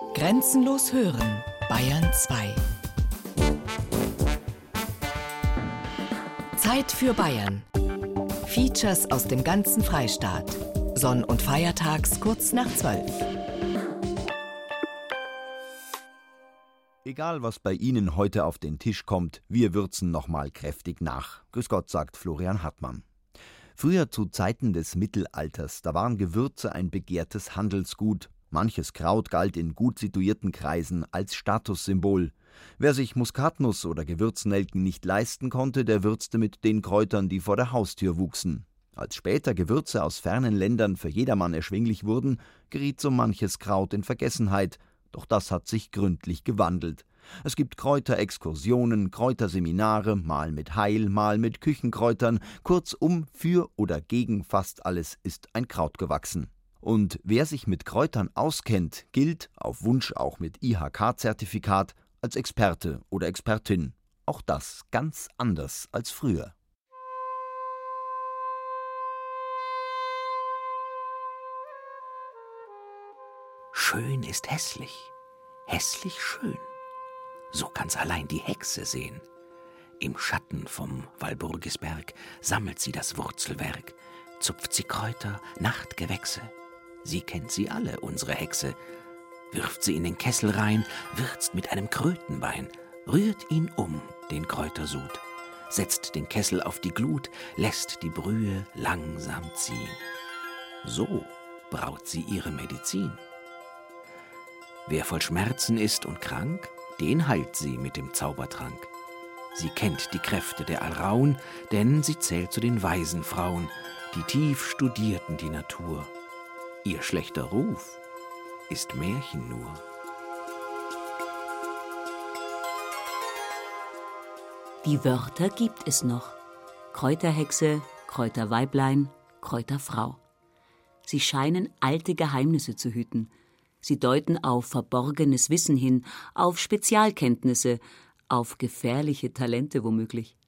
Grenzenlos hören, Bayern 2. Zeit für Bayern. Features aus dem ganzen Freistaat. Sonn- und Feiertags kurz nach 12. Egal, was bei Ihnen heute auf den Tisch kommt, wir würzen nochmal kräftig nach. Grüß Gott, sagt Florian Hartmann. Früher zu Zeiten des Mittelalters, da waren Gewürze ein begehrtes Handelsgut. Manches Kraut galt in gut situierten Kreisen als Statussymbol. Wer sich Muskatnuss oder Gewürznelken nicht leisten konnte, der würzte mit den Kräutern, die vor der Haustür wuchsen. Als später Gewürze aus fernen Ländern für jedermann erschwinglich wurden, geriet so manches Kraut in Vergessenheit, doch das hat sich gründlich gewandelt. Es gibt Kräuterexkursionen, Kräuterseminare, mal mit Heil, mal mit Küchenkräutern, kurzum für oder gegen fast alles ist ein Kraut gewachsen. Und wer sich mit Kräutern auskennt, gilt, auf Wunsch auch mit IHK-Zertifikat, als Experte oder Expertin. Auch das ganz anders als früher. Schön ist hässlich, hässlich schön. So kann's allein die Hexe sehen. Im Schatten vom Walburgisberg sammelt sie das Wurzelwerk, zupft sie Kräuter, Nachtgewächse. Sie kennt sie alle, unsere Hexe, wirft sie in den Kessel rein, würzt mit einem Krötenbein, rührt ihn um, den Kräutersud, setzt den Kessel auf die Glut, lässt die Brühe langsam ziehen. So braut sie ihre Medizin. Wer voll Schmerzen ist und krank, den heilt sie mit dem Zaubertrank. Sie kennt die Kräfte der Alraun, denn sie zählt zu den weisen Frauen, die tief studierten die Natur. Ihr schlechter Ruf ist Märchen nur. Die Wörter gibt es noch. Kräuterhexe, Kräuterweiblein, Kräuterfrau. Sie scheinen alte Geheimnisse zu hüten. Sie deuten auf verborgenes Wissen hin, auf Spezialkenntnisse, auf gefährliche Talente womöglich.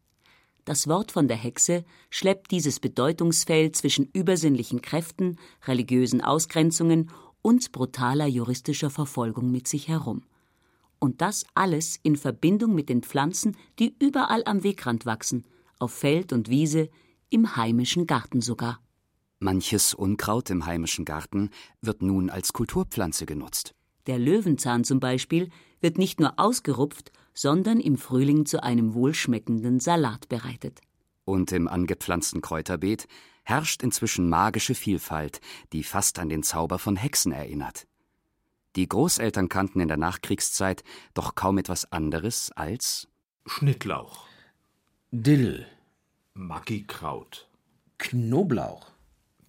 Das Wort von der Hexe schleppt dieses Bedeutungsfeld zwischen übersinnlichen Kräften, religiösen Ausgrenzungen und brutaler juristischer Verfolgung mit sich herum. Und das alles in Verbindung mit den Pflanzen, die überall am Wegrand wachsen, auf Feld und Wiese, im heimischen Garten sogar. Manches Unkraut im heimischen Garten wird nun als Kulturpflanze genutzt. Der Löwenzahn zum Beispiel wird nicht nur ausgerupft, sondern im Frühling zu einem wohlschmeckenden Salat bereitet. Und im angepflanzten Kräuterbeet herrscht inzwischen magische Vielfalt, die fast an den Zauber von Hexen erinnert. Die Großeltern kannten in der Nachkriegszeit doch kaum etwas anderes als Schnittlauch, Dill, Maggikraut, Knoblauch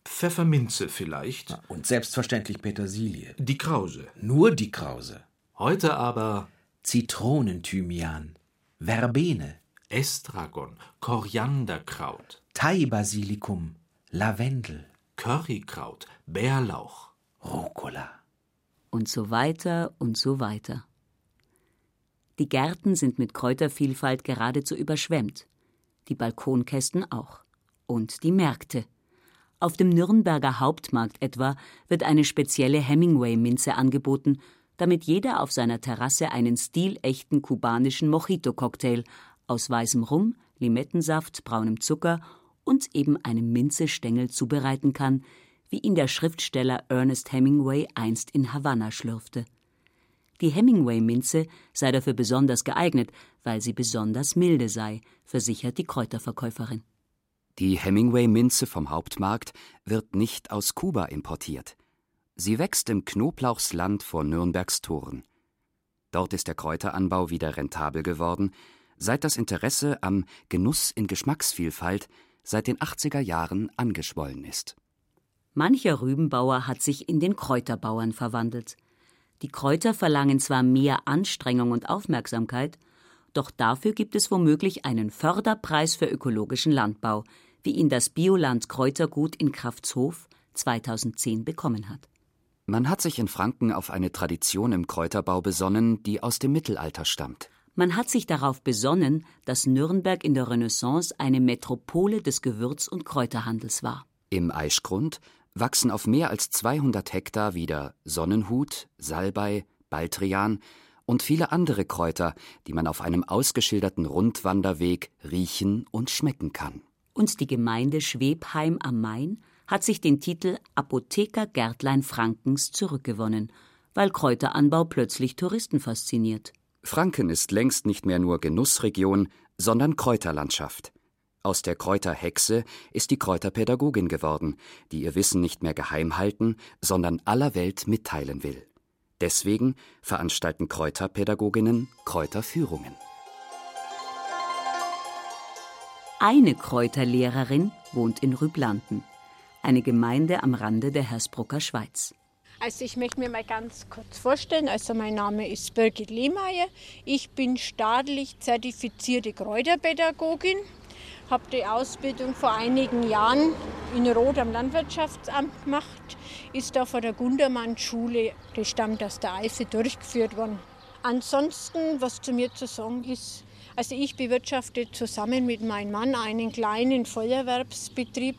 Pfefferminze vielleicht, und selbstverständlich Petersilie. die Krause. Nur die Krause. Heute aber Zitronenthymian, Verbene, Estragon, Korianderkraut, Thai-Basilikum, Lavendel, Currykraut, Bärlauch. Rucola. Und so weiter und so weiter. Die Gärten sind mit Kräutervielfalt geradezu überschwemmt. Die Balkonkästen auch. Und die Märkte. Auf dem Nürnberger Hauptmarkt etwa wird eine spezielle Hemingway-Minze angeboten, damit jeder auf seiner Terrasse einen stilechten kubanischen Mojito-Cocktail aus weißem Rum, Limettensaft, braunem Zucker und eben einem Minzestängel zubereiten kann, wie ihn der Schriftsteller Ernest Hemingway einst in Havanna schlürfte. Die Hemingway-Minze sei dafür besonders geeignet, weil sie besonders milde sei, versichert die Kräuterverkäuferin. Die Hemingway-Minze vom Hauptmarkt wird nicht aus Kuba importiert. Sie wächst im Knoblauchsland vor Nürnbergs Toren. Dort ist der Kräuteranbau wieder rentabel geworden, seit das Interesse am Genuss in Geschmacksvielfalt seit den 80er Jahren angeschwollen ist. Mancher Rübenbauer hat sich in den Kräuterbauern verwandelt. Die Kräuter verlangen zwar mehr Anstrengung und Aufmerksamkeit, doch dafür gibt es womöglich einen Förderpreis für ökologischen Landbau, wie ihn das Bioland Kräutergut in Kraftshof 2010 bekommen hat. Man hat sich in Franken auf eine Tradition im Kräuterbau besonnen, die aus dem Mittelalter stammt. Man hat sich darauf besonnen, dass Nürnberg in der Renaissance eine Metropole des Gewürz- und Kräuterhandels war. Im Aischgrund wachsen auf mehr als 200 Hektar wieder Sonnenhut, Salbei, Baldrian und viele andere Kräuter, die man auf einem ausgeschilderten Rundwanderweg riechen und schmecken kann. Und die Gemeinde Schwebheim am Main hat sich den Titel Apotheker Gärtlein Frankens zurückgewonnen, weil Kräuteranbau plötzlich Touristen fasziniert. Franken ist längst nicht mehr nur Genussregion, sondern Kräuterlandschaft. Aus der Kräuterhexe ist die Kräuterpädagogin geworden, die ihr Wissen nicht mehr geheim halten, sondern aller Welt mitteilen will. Deswegen veranstalten Kräuterpädagoginnen Kräuterführungen. Eine Kräuterlehrerin wohnt in Rüblanden, eine Gemeinde am Rande der Hersbrucker Schweiz. Also ich möchte mir mal ganz kurz vorstellen. Also mein Name ist Birgit Lehmeier. Ich bin staatlich zertifizierte Kräuterpädagogin. Habe die Ausbildung vor einigen Jahren in Roth am Landwirtschaftsamt gemacht. Ist da von der Gundermann-Schule, die stammt aus der Eifel, durchgeführt worden. Ansonsten, was zu mir zu sagen ist, also ich bewirtschafte zusammen mit meinem Mann einen kleinen Feuerwerbsbetrieb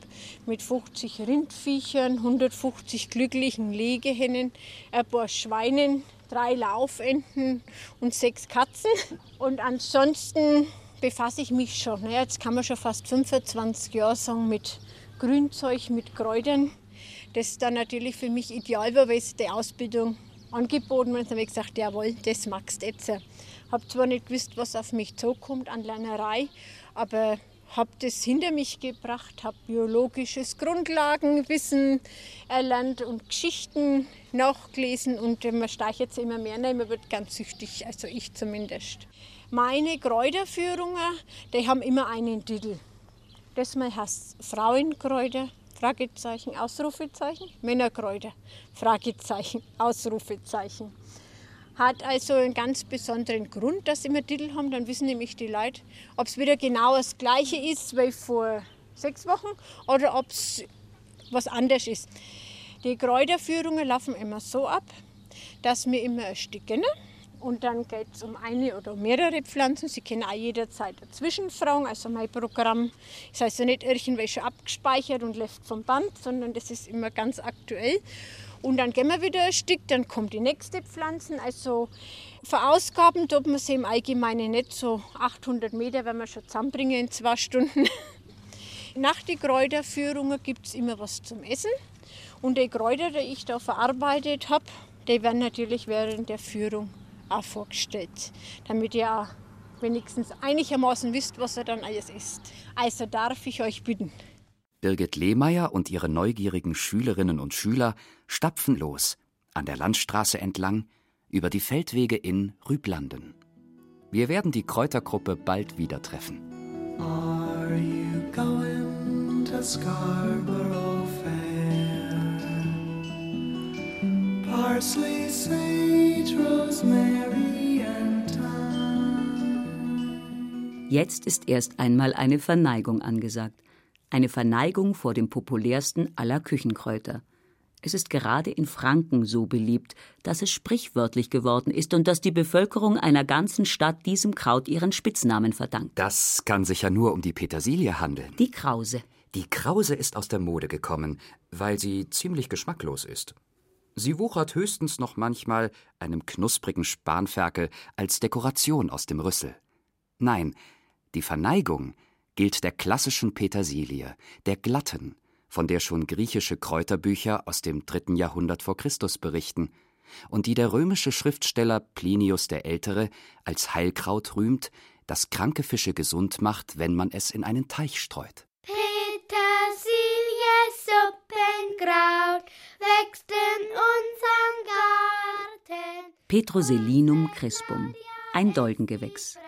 mit 50 Rindviechern, 150 glücklichen Legehennen, ein paar Schweinen, drei Laufenten und sechs Katzen. Und ansonsten befasse ich mich schon, naja, jetzt kann man schon fast 25 Jahre sagen, mit Grünzeug, mit Kräutern. Das ist dann natürlich für mich ideal war, weil es die Ausbildung angeboten und dann habe ich gesagt, jawohl, das magst du jetzt. Habe zwar nicht gewusst, was auf mich zukommt an Lernerei, aber habe das hinter mich gebracht, habe biologisches Grundlagenwissen erlernt und Geschichten nachgelesen und man steigt jetzt immer mehr, nein, man wird ganz süchtig, also ich zumindest. Meine Kräuterführungen, die haben immer einen Titel. Das mal heißt Frauenkräuter, Fragezeichen, Ausrufezeichen, Männerkräuter, Fragezeichen, Ausrufezeichen. Hat also einen ganz besonderen Grund, dass sie immer Titel haben, dann wissen nämlich die Leute, ob es wieder genau das gleiche ist wie vor sechs Wochen oder ob es was anderes ist. Die Kräuterführungen laufen immer so ab, dass wir immer ein Stück kennen und dann geht es um eine oder mehrere Pflanzen. Sie können auch jederzeit dazwischen fragen. Also mein Programm ist also nicht irgendwelche abgespeichert und läuft vom Band, sondern das ist immer ganz aktuell. Und dann gehen wir wieder ein Stück, dann kommt die nächste Pflanze. Also verausgaben tut man sie im Allgemeinen nicht so 800 Meter, wenn wir schon zusammenbringen in zwei Stunden. Nach den Kräuterführungen gibt es immer was zum Essen. Und die Kräuter, die ich da verarbeitet habe, die werden natürlich während der Führung auch vorgestellt, damit ihr wenigstens einigermaßen wisst, was er dann alles ist. Also darf ich euch bitten. Birgit Lehmeier und ihre neugierigen Schülerinnen und Schüler stapfen los, an der Landstraße entlang, über die Feldwege in Rüblanden. Wir werden die Kräutergruppe bald wieder treffen. Are you going to Scarborough Parsley, Sage, Rosemary and Thyme. Jetzt ist erst einmal eine Verneigung angesagt. Eine Verneigung vor dem populärsten aller Küchenkräuter. Es ist gerade in Franken so beliebt, dass es sprichwörtlich geworden ist und dass die Bevölkerung einer ganzen Stadt diesem Kraut ihren Spitznamen verdankt. Das kann sich ja nur um die Petersilie handeln. Die Krause. Die Krause ist aus der Mode gekommen, weil sie ziemlich geschmacklos ist. Sie wuchert höchstens noch manchmal einem knusprigen Spanferkel als Dekoration aus dem Rüssel. Nein, die Verneigung gilt der klassischen Petersilie, der glatten, von der schon griechische Kräuterbücher aus dem dritten Jahrhundert vor Christus berichten und die der römische Schriftsteller Plinius der Ältere als Heilkraut rühmt, das kranke Fische gesund macht, wenn man es in einen Teich streut. Suppenkraut wächst in unserem Garten. Petroselinum crispum, ein Dolgengewächs.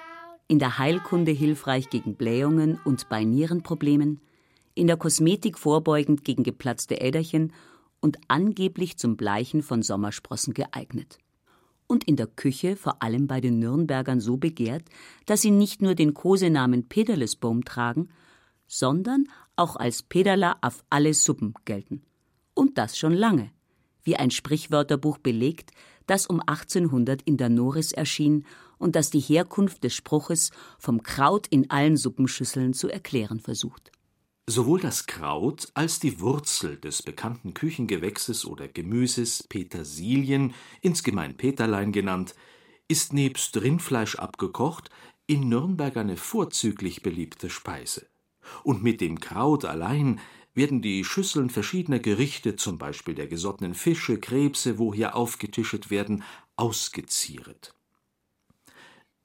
In der Heilkunde hilfreich gegen Blähungen und bei Nierenproblemen, in der Kosmetik vorbeugend gegen geplatzte Äderchen und angeblich zum Bleichen von Sommersprossen geeignet. Und in der Küche vor allem bei den Nürnbergern so begehrt, dass sie nicht nur den Kosenamen Peterlesbaum tragen, sondern auch als Pedala auf alle Suppen gelten. Und das schon lange, wie ein Sprichwörterbuch belegt, das um 1800 in der Noris erschien und das die Herkunft des Spruches vom Kraut in allen Suppenschüsseln zu erklären versucht. Sowohl das Kraut als die Wurzel des bekannten Küchengewächses oder Gemüses Petersilien, insgemein Peterlein genannt, ist nebst Rindfleisch abgekocht in Nürnberg eine vorzüglich beliebte Speise. Und mit dem Kraut allein werden die Schüsseln verschiedener Gerichte, zum Beispiel der gesottenen Fische, Krebse, wo hier aufgetischet werden, ausgezieret.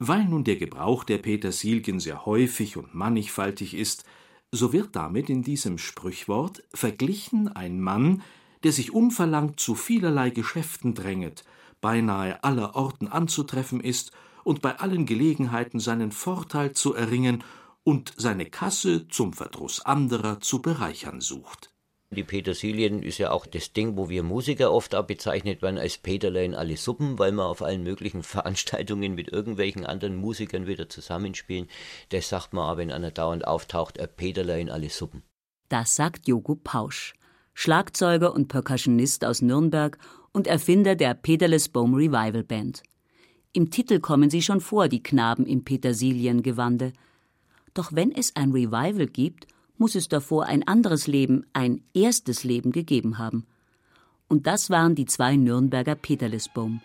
Weil nun der Gebrauch der Petersilien sehr häufig und mannigfaltig ist, so wird damit in diesem Sprichwort verglichen ein Mann, der sich unverlangt zu vielerlei Geschäften dränget, beinahe aller Orten anzutreffen ist und bei allen Gelegenheiten seinen Vorteil zu erringen und seine Kasse zum Verdruss anderer zu bereichern sucht. Die Petersilien ist ja auch das Ding, wo wir Musiker oft auch bezeichnet werden als Peterle in alle Suppen, weil wir auf allen möglichen Veranstaltungen mit irgendwelchen anderen Musikern wieder zusammenspielen. Das sagt man auch, wenn einer dauernd auftaucht, ein Peterle in alle Suppen. Das sagt Jogo Pausch, Schlagzeuger und Percussionist aus Nürnberg und Erfinder der Peterles Bohm Revival Band. Im Titel kommen sie schon vor, die Knaben im Petersiliengewande. Doch wenn es ein Revival gibt, muss es davor ein anderes Leben, ein erstes Leben gegeben haben. Und das waren die zwei Nürnberger Peterlesbohm,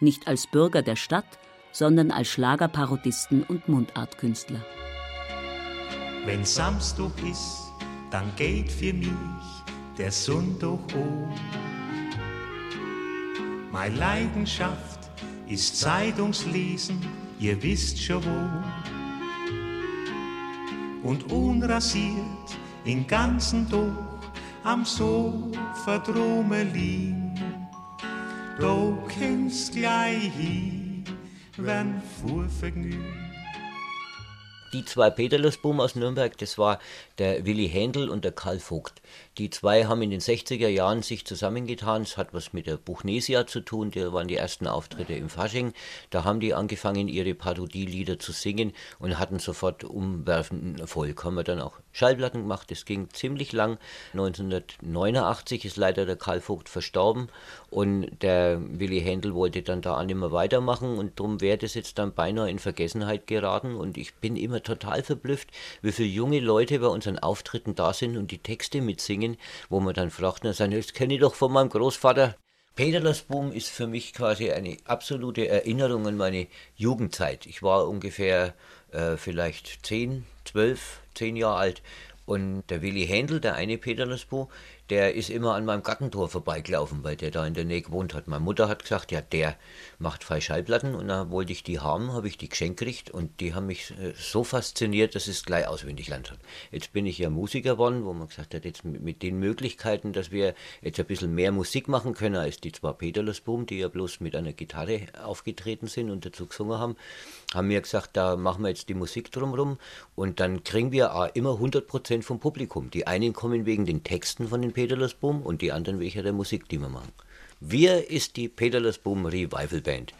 nicht als Bürger der Stadt, sondern als Schlagerparodisten und Mundartkünstler. Wenn Samstag ist, dann geht für mich der Sonntag um. Meine Leidenschaft ist Zeitungslesen, ihr wisst schon wo und unrasiert in ganzen Tag am Sofa drumme liegen. Da kennst gleich hin, wenn Vorvergnügen. Die zwei Peterlesboom aus Nürnberg, das war der Willi Händel und der Karl Vogt. Die zwei haben in den 60er Jahren sich zusammengetan. Es hat was mit der Buchnesia zu tun. Die waren die ersten Auftritte im Fasching. Da haben die angefangen, ihre Parodielieder zu singen und hatten sofort umwerfenden Erfolg. Haben wir dann auch Schallplatten gemacht. Das ging ziemlich lang. 1989 ist leider der Karl Vogt verstorben und der Willi Händel wollte dann da auch nicht mehr weitermachen und darum wäre das jetzt dann beinahe in Vergessenheit geraten. Und ich bin immer total verblüfft, wie viele junge Leute bei unseren Auftritten da sind und die Texte mitsingen wo man dann fragt, das kenne ich doch von meinem Großvater. Peterlersboom ist für mich quasi eine absolute Erinnerung an meine Jugendzeit. Ich war ungefähr äh, vielleicht zehn, zwölf, zehn Jahre alt und der Willi Händel, der eine Peterlersbo, der ist immer an meinem Gartentor vorbeigelaufen, weil der da in der Nähe gewohnt hat. Meine Mutter hat gesagt, ja, der macht zwei Schallplatten und dann wollte ich die haben, habe ich die geschenkt gekriegt und die haben mich äh, so fasziniert, dass es gleich auswendig lernt hat. Jetzt bin ich ja Musiker geworden, wo man gesagt hat, jetzt mit den Möglichkeiten, dass wir jetzt ein bisschen mehr Musik machen können als die zwei Peterlersboom, die ja bloß mit einer Gitarre aufgetreten sind und dazu gesungen haben, haben wir gesagt, da machen wir jetzt die Musik drumherum und dann kriegen wir auch immer 100% vom Publikum. Die einen kommen wegen den Texten von den Peterlersboom und die anderen wegen der Musik, die wir machen. Wir ist die Peterlersboom Revival Band.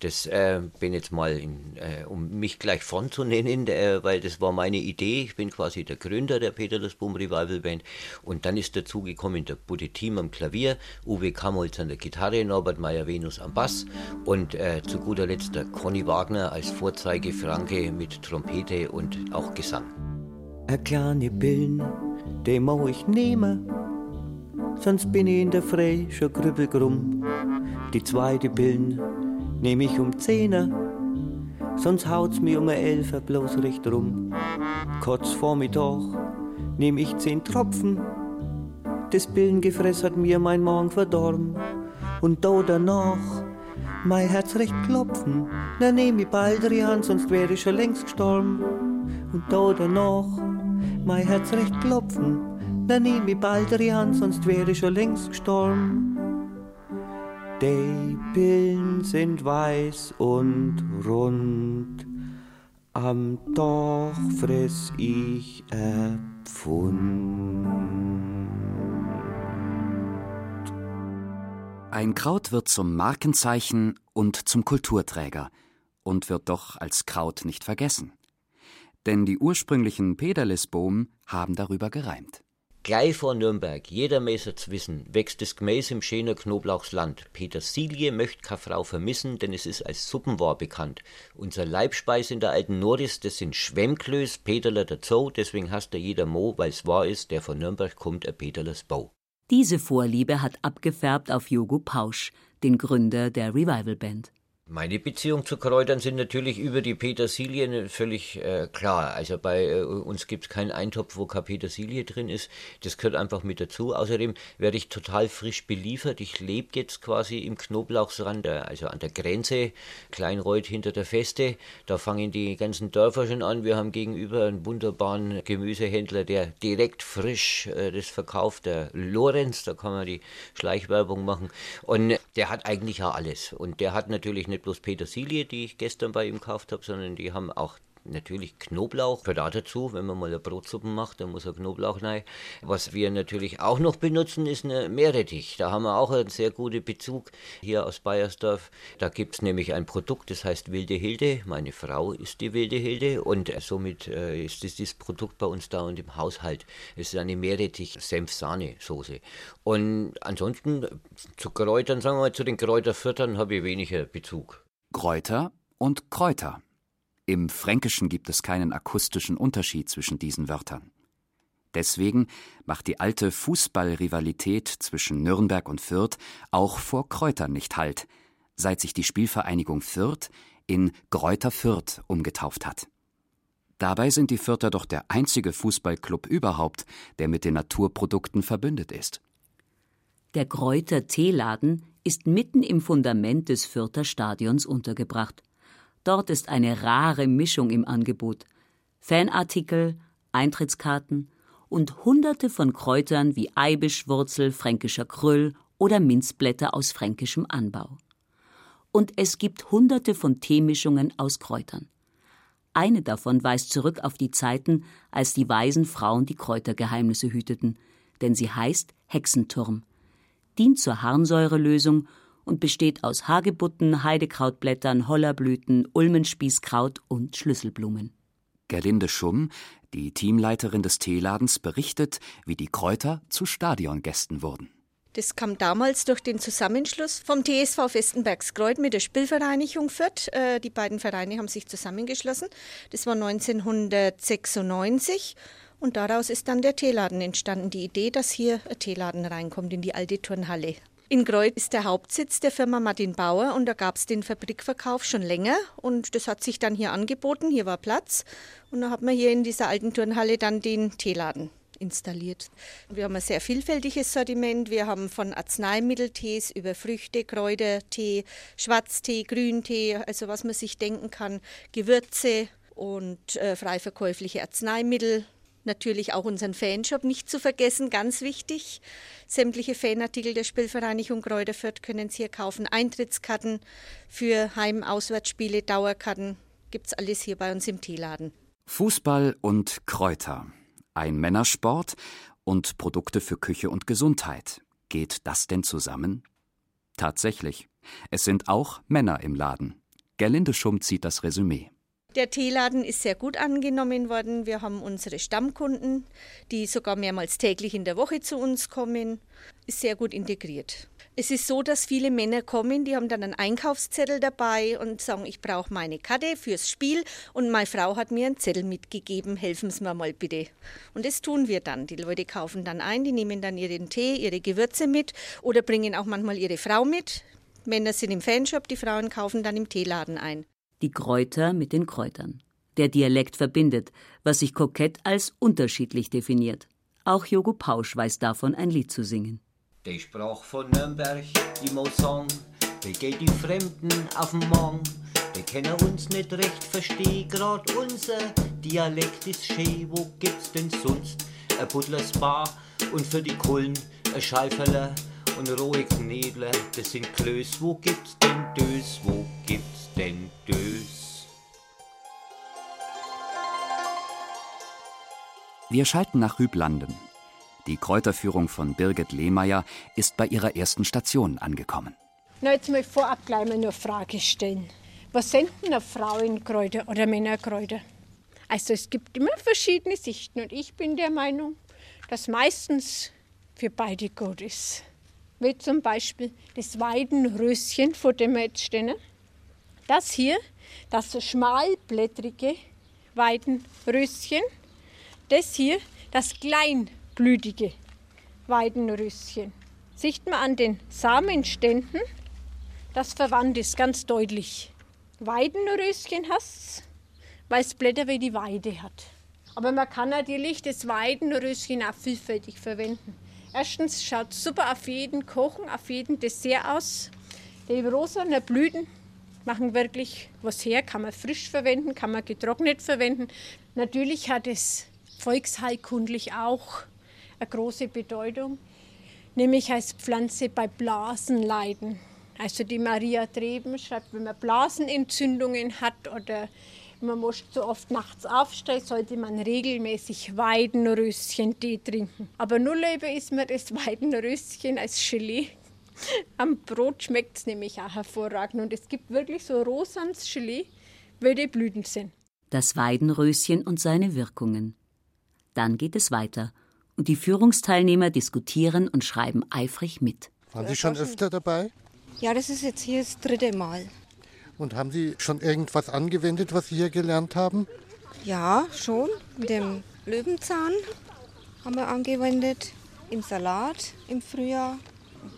Das äh, bin jetzt mal, in, äh, um mich gleich vorn zu nennen, äh, weil das war meine Idee. Ich bin quasi der Gründer der Peterlersboom Revival Band. Und dann ist dazu gekommen der Buddy Team am Klavier, Uwe Kamholz an der Gitarre, Norbert Meyer-Venus am Bass und äh, zu guter Letzt der Conny Wagner als Vorzeige Franke mit Trompete und auch Gesang. Eine kleine Billen, die ich nehmen sonst bin ich in der Früh schon grübelgrumm. Die zweite Pillen nehm ich um Zehner, sonst haut's mir um Elfer bloß recht rum. Kurz vor Mittag nehm ich zehn Tropfen, das Pillengefress hat mir mein Magen verdorben. Und da danach mein Herz recht klopfen, dann nehm ich Baldrian, sonst wäre ich schon längst gestorben. Und da danach mein Herz recht klopfen, dann nehm ich Baldrian, sonst wäre ich schon längst gestorben. Die Pillen sind weiß und rund, am Doch fress ich Erpfund. Ein Kraut wird zum Markenzeichen und zum Kulturträger und wird doch als Kraut nicht vergessen. Denn die ursprünglichen Pederlisbohm haben darüber gereimt. Gleich vor Nürnberg, jeder Messert's wissen, wächst das Gemäß im schönen Knoblauchsland. Petersilie möcht keine Frau vermissen, denn es ist als Suppenwar bekannt. Unser Leibspeis in der alten Norris, das sind Schwemmklöß, Peterler dazu, deswegen hasst da jeder Mo, weil's wahr ist, der von Nürnberg kommt, a Peterlers Bau. Diese Vorliebe hat abgefärbt auf Jogo Pausch, den Gründer der Revival Band. Meine Beziehung zu Kräutern sind natürlich über die Petersilien völlig äh, klar. Also bei äh, uns gibt es keinen Eintopf, wo keine Petersilie drin ist. Das gehört einfach mit dazu. Außerdem werde ich total frisch beliefert. Ich lebe jetzt quasi im Knoblauchsrand, äh, also an der Grenze, Kleinreuth hinter der Feste. Da fangen die ganzen Dörfer schon an. Wir haben gegenüber einen wunderbaren Gemüsehändler, der direkt frisch äh, das verkauft, der Lorenz. Da kann man die Schleichwerbung machen. Und der hat eigentlich ja alles. Und der hat natürlich eine nicht bloß Petersilie, die ich gestern bei ihm gekauft habe, sondern die haben auch natürlich Knoblauch gehört auch dazu. Wenn man mal eine Brotsuppe macht, dann muss ein Knoblauch rein. Was wir natürlich auch noch benutzen, ist eine Meerrettich. Da haben wir auch einen sehr guten Bezug hier aus Bayersdorf. Da gibt es nämlich ein Produkt, das heißt Wilde Hilde. Meine Frau ist die Wilde Hilde und somit äh, ist dieses Produkt bei uns da und im Haushalt. Es ist eine Meerrettich-Senf-Sahne-Soße. Und ansonsten zu Kräutern, sagen wir mal, zu den Kräuterfüttern habe ich weniger Bezug. Kräuter und Kräuter. Im Fränkischen gibt es keinen akustischen Unterschied zwischen diesen Wörtern. Deswegen macht die alte Fußballrivalität zwischen Nürnberg und Fürth auch vor Kräutern nicht Halt, seit sich die Spielvereinigung Fürth in Gräuter Fürth umgetauft hat. Dabei sind die Fürther doch der einzige Fußballclub überhaupt, der mit den Naturprodukten verbündet ist. Der Gräuter Teeladen ist mitten im Fundament des Fürther Stadions untergebracht. Dort ist eine rare Mischung im Angebot. Fanartikel, Eintrittskarten und hunderte von Kräutern wie Eibischwurzel, fränkischer Krüll oder Minzblätter aus fränkischem Anbau. Und es gibt hunderte von Teemischungen aus Kräutern. Eine davon weist zurück auf die Zeiten, als die weisen Frauen die Kräutergeheimnisse hüteten, denn sie heißt Hexenturm, dient zur Harnsäurelösung und besteht aus Hagebutten, Heidekrautblättern, Hollerblüten, Ulmenspießkraut und Schlüsselblumen. Gerlinde Schumm, die Teamleiterin des Teeladens, berichtet, wie die Kräuter zu Stadiongästen wurden. Das kam damals durch den Zusammenschluss vom TSV Festenbergskreuz mit der Spielvereinigung Fürth. Äh, die beiden Vereine haben sich zusammengeschlossen. Das war 1996 und daraus ist dann der Teeladen entstanden. Die Idee, dass hier ein Teeladen reinkommt in die alte Turnhalle. In Greuth ist der Hauptsitz der Firma Martin Bauer und da gab es den Fabrikverkauf schon länger und das hat sich dann hier angeboten, hier war Platz und da hat man hier in dieser alten Turnhalle dann den Teeladen installiert. Wir haben ein sehr vielfältiges Sortiment. Wir haben von Arzneimitteltees über Früchte, Kräuter, Tee, Schwarztee, Grüntee, also was man sich denken kann, Gewürze und äh, frei verkäufliche Arzneimittel, Natürlich auch unseren Fanshop nicht zu vergessen, ganz wichtig. Sämtliche Fanartikel der Spielvereinigung Kräuterfürth können Sie hier kaufen. Eintrittskarten für Heim-, Auswärtsspiele, Dauerkarten, gibt es alles hier bei uns im Teeladen. Fußball und Kräuter. Ein Männersport und Produkte für Küche und Gesundheit. Geht das denn zusammen? Tatsächlich. Es sind auch Männer im Laden. Gerlinde Schumm zieht das Resümee. Der Teeladen ist sehr gut angenommen worden. Wir haben unsere Stammkunden, die sogar mehrmals täglich in der Woche zu uns kommen. Ist sehr gut integriert. Es ist so, dass viele Männer kommen, die haben dann einen Einkaufszettel dabei und sagen, ich brauche meine Karte fürs Spiel und meine Frau hat mir einen Zettel mitgegeben, helfen Sie mir mal bitte. Und das tun wir dann. Die Leute kaufen dann ein, die nehmen dann ihren Tee, ihre Gewürze mit oder bringen auch manchmal ihre Frau mit. Männer sind im Fanshop, die Frauen kaufen dann im Teeladen ein die Kräuter mit den Kräutern. Der Dialekt verbindet, was sich kokett als unterschiedlich definiert. Auch Jogo Pausch weiß davon, ein Lied zu singen. Die Sprach von Nürnberg, die Mosong, die geht die Fremden auf den Mong. Die können uns nicht recht verstehen, grad unser Dialekt ist schön, wo gibt's denn sonst? Ein Butlers Bar und für die Kullen ein Scheiferler und rohe Knedler, das sind Klöß, wo gibt's denn Dös, wo gibt's Dös? Wir schalten nach Rüblanden. Die Kräuterführung von Birgit Lehmeier ist bei ihrer ersten Station angekommen. Na, jetzt mal vorab gleich mal eine Frage stellen. Was sind denn Frauenkräuter oder Männerkräuter? Also es gibt immer verschiedene Sichten und ich bin der Meinung, das meistens für beide gut ist. Wie zum Beispiel das Weidenröschen, vor dem wir jetzt stehen. Das hier, das schmalblättrige Weidenröschen. Das hier, das kleinblütige Weidenröschen. Sieht man an den Samenständen, das verwandt ist ganz deutlich. Weidenröschen hast, weil es Blätter wie die Weide hat. Aber man kann natürlich das Weidenröschen auch vielfältig verwenden. Erstens schaut super auf jeden Kochen, auf jeden Dessert aus. Die rosanen Blüten machen wirklich was her, kann man frisch verwenden, kann man getrocknet verwenden. Natürlich hat es volksheilkundlich auch eine große Bedeutung, nämlich als Pflanze bei Blasenleiden. Also die Maria Treben schreibt, wenn man Blasenentzündungen hat oder man muss zu oft nachts aufstehen, sollte man regelmäßig Weidenröschen-Tee trinken. Aber nur lieber ist mir das Weidenröschen als Gelee. Am Brot schmeckt es nämlich auch hervorragend. Und es gibt wirklich so Rosans Gelee, wie die Blüten sind. Das Weidenröschen und seine Wirkungen. Dann geht es weiter und die Führungsteilnehmer diskutieren und schreiben eifrig mit. Waren Sie schon öfter dabei? Ja, das ist jetzt hier das dritte Mal. Und haben Sie schon irgendwas angewendet, was Sie hier gelernt haben? Ja, schon. Mit dem Löwenzahn haben wir angewendet. Im Salat im Frühjahr.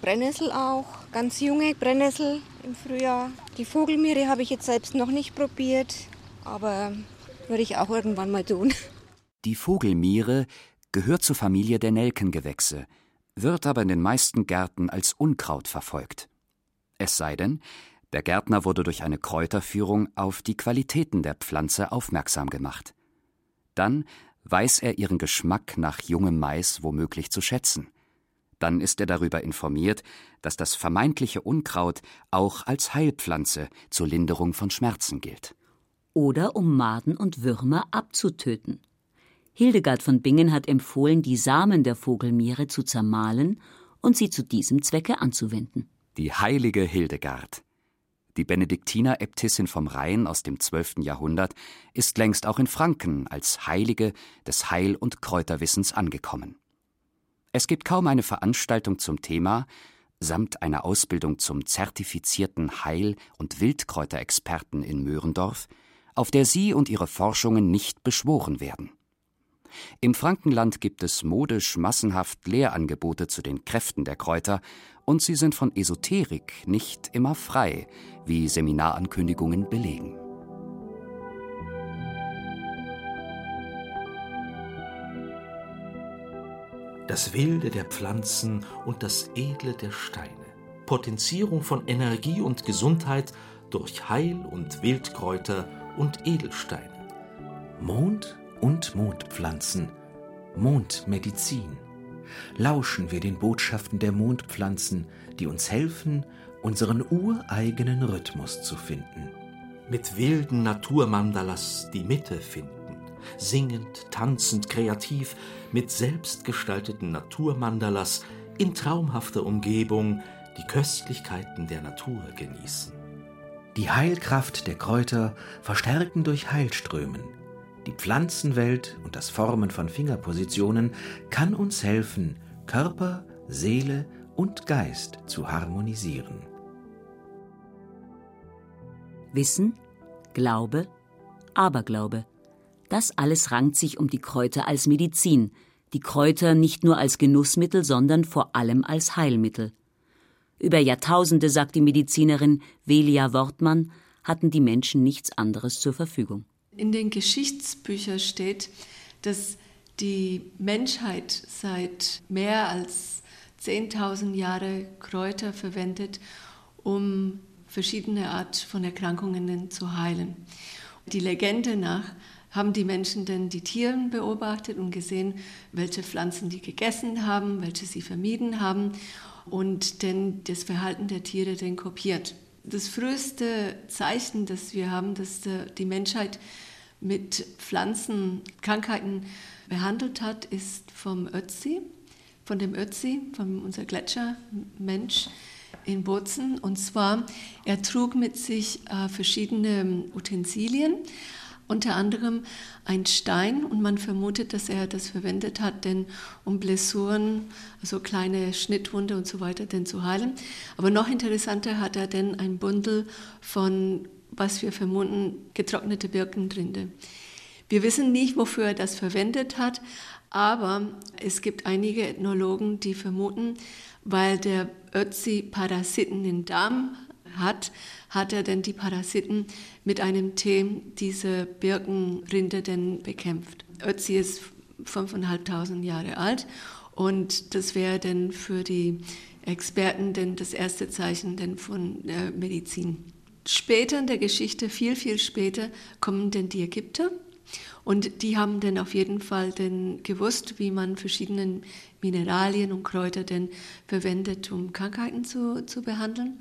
Brennnessel auch. Ganz junge Brennnessel im Frühjahr. Die Vogelmiere habe ich jetzt selbst noch nicht probiert. Aber würde ich auch irgendwann mal tun. Die Vogelmiere gehört zur Familie der Nelkengewächse, wird aber in den meisten Gärten als Unkraut verfolgt. Es sei denn, der Gärtner wurde durch eine Kräuterführung auf die Qualitäten der Pflanze aufmerksam gemacht. Dann weiß er ihren Geschmack nach jungem Mais womöglich zu schätzen. Dann ist er darüber informiert, dass das vermeintliche Unkraut auch als Heilpflanze zur Linderung von Schmerzen gilt. Oder um Maden und Würmer abzutöten. Hildegard von Bingen hat empfohlen, die Samen der Vogelmiere zu zermahlen und sie zu diesem Zwecke anzuwenden. Die heilige Hildegard. Die Benediktineräbtissin vom Rhein aus dem 12. Jahrhundert ist längst auch in Franken als Heilige des Heil- und Kräuterwissens angekommen. Es gibt kaum eine Veranstaltung zum Thema, samt einer Ausbildung zum zertifizierten Heil- und Wildkräuterexperten in Möhrendorf, auf der sie und ihre Forschungen nicht beschworen werden. Im Frankenland gibt es modisch massenhaft Lehrangebote zu den Kräften der Kräuter, und sie sind von Esoterik nicht immer frei, wie Seminarankündigungen belegen. Das Wilde der Pflanzen und das Edle der Steine. Potenzierung von Energie und Gesundheit durch Heil- und Wildkräuter und Edelsteine. Mond und Mondpflanzen, Mondmedizin. Lauschen wir den Botschaften der Mondpflanzen, die uns helfen, unseren ureigenen Rhythmus zu finden. Mit wilden Naturmandalas die Mitte finden, singend, tanzend, kreativ, mit selbstgestalteten Naturmandalas in traumhafter Umgebung die Köstlichkeiten der Natur genießen. Die Heilkraft der Kräuter verstärken durch Heilströmen, die Pflanzenwelt und das Formen von Fingerpositionen kann uns helfen, Körper, Seele und Geist zu harmonisieren. Wissen, Glaube, Aberglaube. Das alles rankt sich um die Kräuter als Medizin, die Kräuter nicht nur als Genussmittel, sondern vor allem als Heilmittel. Über Jahrtausende, sagt die Medizinerin Velia Wortmann, hatten die Menschen nichts anderes zur Verfügung in den Geschichtsbüchern steht, dass die Menschheit seit mehr als 10.000 Jahre Kräuter verwendet, um verschiedene Art von Erkrankungen zu heilen. Die Legende nach haben die Menschen denn die Tiere beobachtet und gesehen, welche Pflanzen die gegessen haben, welche sie vermieden haben und denn das Verhalten der Tiere denn kopiert. Das früheste Zeichen, das wir haben, dass die Menschheit mit Pflanzenkrankheiten behandelt hat, ist vom Ötzi, von dem Ötzi, von unser Gletschermensch in Bozen. Und zwar, er trug mit sich äh, verschiedene Utensilien, unter anderem ein Stein und man vermutet, dass er das verwendet hat, denn um Blessuren, also kleine Schnittwunde und so weiter, denn zu heilen. Aber noch interessanter hat er denn ein Bundel von, was wir vermuten, getrocknete Birkenrinde. Wir wissen nicht, wofür er das verwendet hat, aber es gibt einige Ethnologen, die vermuten, weil der Ötzi Parasiten im Darm hat, hat er denn die Parasiten mit einem Tee diese Birkenrinde denn bekämpft. Ötzi ist 5.500 Jahre alt und das wäre dann für die Experten denn das erste Zeichen denn von äh, Medizin. Später in der Geschichte, viel, viel später, kommen denn die Ägypter und die haben dann auf jeden Fall denn gewusst, wie man verschiedene Mineralien und Kräuter denn verwendet, um Krankheiten zu, zu behandeln.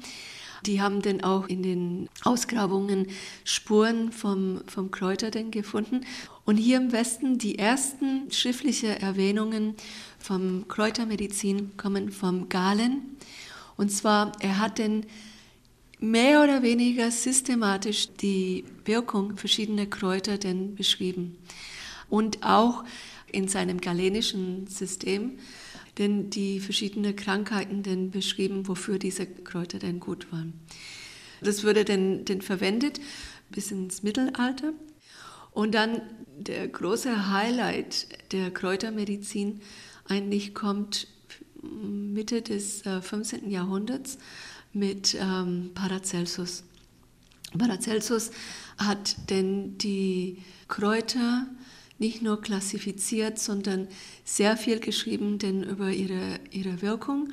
Die haben dann auch in den Ausgrabungen Spuren vom, vom Kräuter denn gefunden. Und hier im Westen die ersten schriftlichen Erwähnungen vom Kräutermedizin kommen vom Galen. Und zwar, er hat denn mehr oder weniger systematisch die Wirkung verschiedener Kräuter denn beschrieben. Und auch in seinem galenischen System denn die verschiedenen Krankheiten denn beschrieben, wofür diese Kräuter denn gut waren. Das wurde dann, dann verwendet bis ins Mittelalter. Und dann der große Highlight der Kräutermedizin eigentlich kommt Mitte des 15. Äh, Jahrhunderts mit ähm, Paracelsus. Paracelsus hat denn die Kräuter nicht nur klassifiziert, sondern sehr viel geschrieben denn über ihre, ihre Wirkung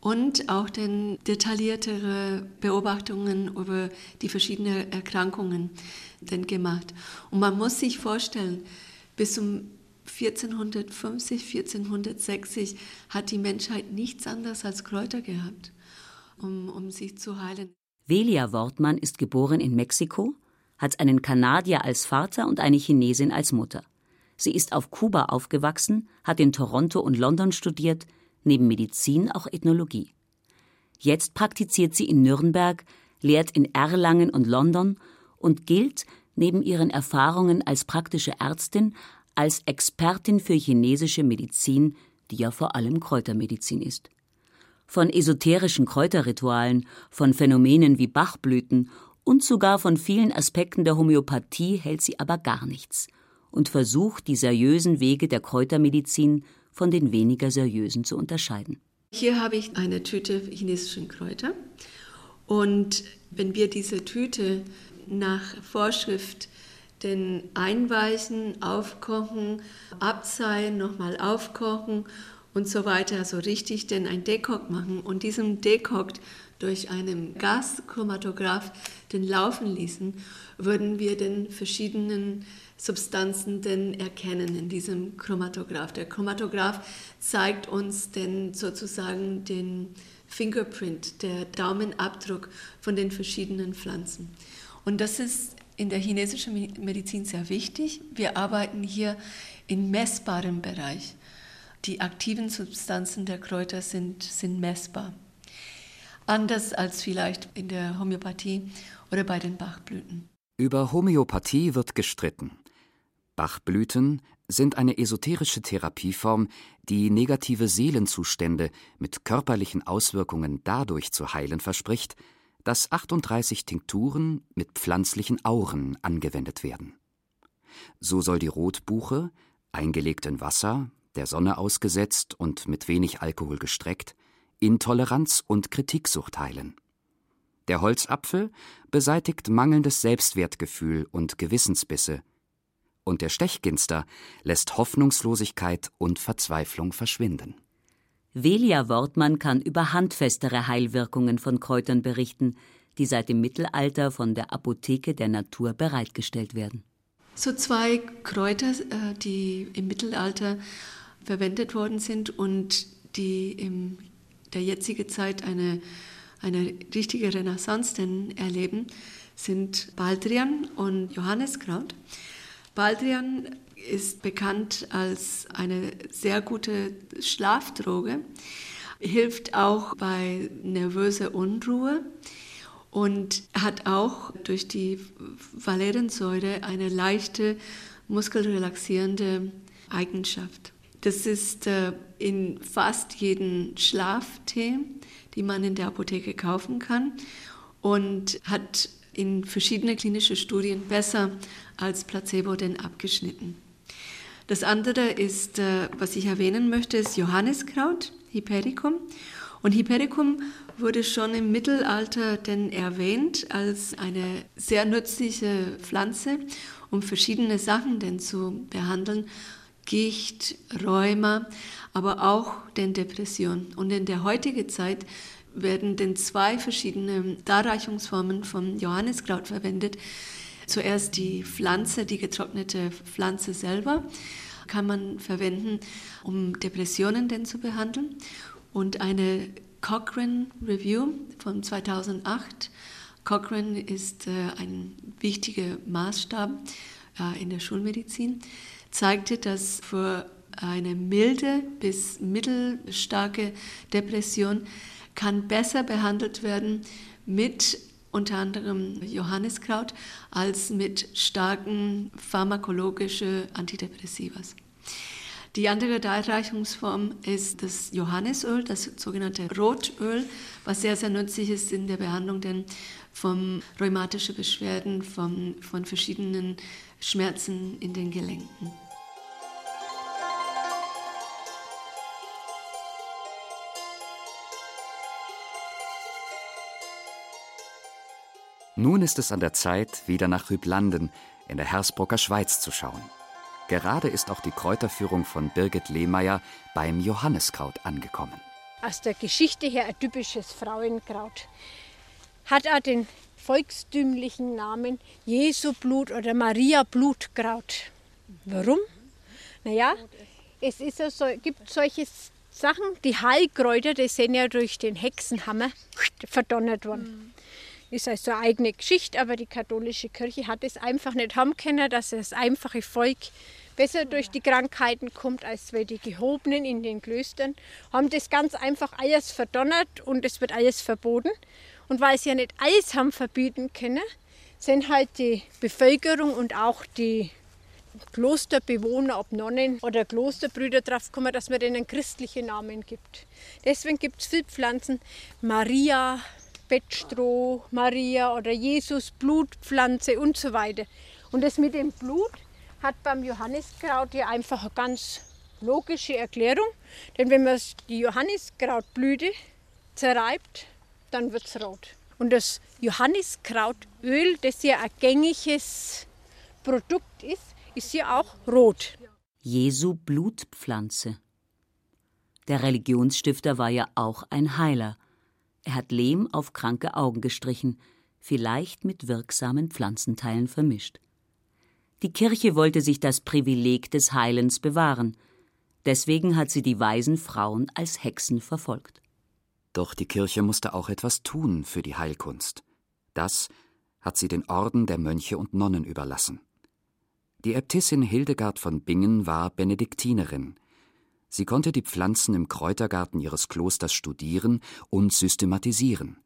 und auch denn detailliertere Beobachtungen über die verschiedenen Erkrankungen denn gemacht. Und man muss sich vorstellen, bis um 1450, 1460 hat die Menschheit nichts anderes als Kräuter gehabt, um, um sich zu heilen. Velia Wortmann ist geboren in Mexiko, hat einen Kanadier als Vater und eine Chinesin als Mutter. Sie ist auf Kuba aufgewachsen, hat in Toronto und London studiert, neben Medizin auch Ethnologie. Jetzt praktiziert sie in Nürnberg, lehrt in Erlangen und London und gilt, neben ihren Erfahrungen als praktische Ärztin, als Expertin für chinesische Medizin, die ja vor allem Kräutermedizin ist. Von esoterischen Kräuterritualen, von Phänomenen wie Bachblüten und sogar von vielen Aspekten der Homöopathie hält sie aber gar nichts und versucht, die seriösen Wege der Kräutermedizin von den weniger seriösen zu unterscheiden. Hier habe ich eine Tüte chinesischen Kräuter und wenn wir diese Tüte nach Vorschrift den einweichen, aufkochen, abseihen, nochmal aufkochen und so weiter, so richtig denn ein Dekok machen und diesem Dekok durch einen Gaschromatograph den laufen ließen, würden wir den verschiedenen Substanzen denn erkennen in diesem Chromatograph. Der Chromatograph zeigt uns denn sozusagen den Fingerprint, der Daumenabdruck von den verschiedenen Pflanzen. Und das ist in der chinesischen Medizin sehr wichtig. Wir arbeiten hier in messbarem Bereich. Die aktiven Substanzen der Kräuter sind, sind messbar. Anders als vielleicht in der Homöopathie oder bei den Bachblüten. Über Homöopathie wird gestritten. Bachblüten sind eine esoterische Therapieform, die negative Seelenzustände mit körperlichen Auswirkungen dadurch zu heilen verspricht, dass 38 Tinkturen mit pflanzlichen Auren angewendet werden. So soll die Rotbuche, eingelegt in Wasser, der Sonne ausgesetzt und mit wenig Alkohol gestreckt, Intoleranz und Kritiksucht heilen. Der Holzapfel beseitigt mangelndes Selbstwertgefühl und Gewissensbisse, und der Stechginster lässt Hoffnungslosigkeit und Verzweiflung verschwinden. Velia Wortmann kann über handfestere Heilwirkungen von Kräutern berichten, die seit dem Mittelalter von der Apotheke der Natur bereitgestellt werden. So zwei Kräuter, äh, die im Mittelalter verwendet worden sind und die in der jetzigen Zeit eine, eine richtige Renaissance denn erleben, sind Baldrian und Johanneskraut. Baldrian ist bekannt als eine sehr gute Schlafdroge, hilft auch bei nervöser Unruhe und hat auch durch die Valerensäure eine leichte muskelrelaxierende Eigenschaft. Das ist äh, in fast jedem Schlaftee, die man in der Apotheke kaufen kann und hat in verschiedene klinische Studien besser als Placebo denn abgeschnitten. Das andere ist, äh, was ich erwähnen möchte, ist Johanniskraut, Hypericum. Und Hypericum wurde schon im Mittelalter denn erwähnt als eine sehr nützliche Pflanze, um verschiedene Sachen denn zu behandeln. Gicht, Rheuma, aber auch den Depression. Und in der heutigen Zeit werden denn zwei verschiedene Darreichungsformen von Johanniskraut verwendet. Zuerst die Pflanze, die getrocknete Pflanze selber, kann man verwenden, um Depressionen denn zu behandeln. Und eine Cochrane Review von 2008. Cochrane ist äh, ein wichtiger Maßstab äh, in der Schulmedizin, zeigte, dass für eine milde bis mittelstarke Depression kann besser behandelt werden mit unter anderem Johanniskraut als mit starken pharmakologischen Antidepressivas. Die andere Darreichungsform ist das Johannisöl, das sogenannte Rotöl, was sehr, sehr nützlich ist in der Behandlung denn von rheumatischen Beschwerden, von, von verschiedenen Schmerzen in den Gelenken. Nun ist es an der Zeit, wieder nach Rüblanden in der Hersbrucker Schweiz zu schauen. Gerade ist auch die Kräuterführung von Birgit Lehmeier beim Johanniskraut angekommen. Aus der Geschichte her ein typisches Frauenkraut. Hat auch den volkstümlichen Namen Jesu Blut oder Maria Blutkraut. Warum? Naja, es ist ja so, gibt solche Sachen, die Heilkräuter, die sind ja durch den Hexenhammer verdonnert worden. Ist also eine eigene Geschichte, aber die katholische Kirche hat es einfach nicht haben können, dass das einfache Volk besser durch die Krankheiten kommt, als wir die Gehobenen in den Klöstern, haben das ganz einfach alles verdonnert und es wird alles verboten. Und weil sie ja nicht alles haben verbieten können, sind halt die Bevölkerung und auch die Klosterbewohner, ob Nonnen oder Klosterbrüder drauf gekommen, dass man denen christliche Namen gibt. Deswegen gibt es viele Pflanzen, Maria, Bettstroh, Maria oder Jesus, Blutpflanze und so weiter. Und das mit dem Blut hat beim Johanniskraut ja einfach eine ganz logische Erklärung. Denn wenn man die Johanniskrautblüte zerreibt, dann wird es rot. Und das Johanniskrautöl, das ja ein gängiges Produkt ist, ist ja auch rot. Jesu Blutpflanze. Der Religionsstifter war ja auch ein Heiler. Er hat Lehm auf kranke Augen gestrichen, vielleicht mit wirksamen Pflanzenteilen vermischt. Die Kirche wollte sich das Privileg des Heilens bewahren. Deswegen hat sie die weisen Frauen als Hexen verfolgt. Doch die Kirche musste auch etwas tun für die Heilkunst. Das hat sie den Orden der Mönche und Nonnen überlassen. Die Äbtissin Hildegard von Bingen war Benediktinerin. Sie konnte die Pflanzen im Kräutergarten ihres Klosters studieren und systematisieren.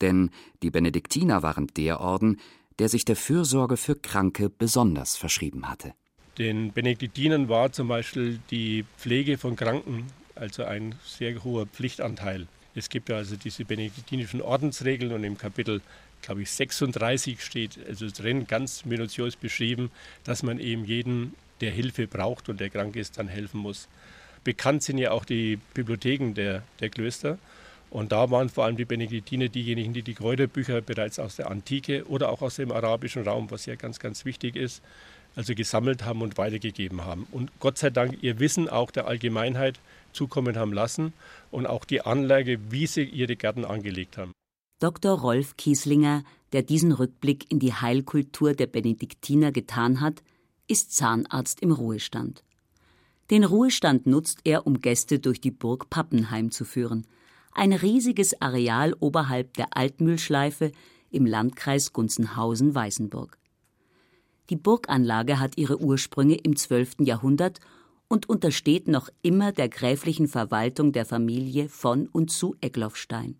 Denn die Benediktiner waren der Orden, der sich der Fürsorge für Kranke besonders verschrieben hatte. Den Benediktinern war zum Beispiel die Pflege von Kranken also ein sehr hoher Pflichtanteil. Es gibt ja also diese benediktinischen Ordensregeln und im Kapitel, glaube ich, 36 steht also drin ganz minutiös beschrieben, dass man eben jeden, der Hilfe braucht und der krank ist, dann helfen muss. Bekannt sind ja auch die Bibliotheken der, der Klöster. Und da waren vor allem die Benediktiner diejenigen, die die Kräuterbücher bereits aus der Antike oder auch aus dem arabischen Raum, was ja ganz, ganz wichtig ist, also gesammelt haben und weitergegeben haben. Und Gott sei Dank ihr Wissen auch der Allgemeinheit zukommen haben lassen und auch die Anlage, wie sie ihre Gärten angelegt haben. Dr. Rolf Kieslinger, der diesen Rückblick in die Heilkultur der Benediktiner getan hat, ist Zahnarzt im Ruhestand. Den Ruhestand nutzt er, um Gäste durch die Burg Pappenheim zu führen. Ein riesiges Areal oberhalb der Altmühlschleife im Landkreis Gunzenhausen-Weißenburg. Die Burganlage hat ihre Ursprünge im 12. Jahrhundert und untersteht noch immer der gräflichen Verwaltung der Familie von und zu Egloffstein.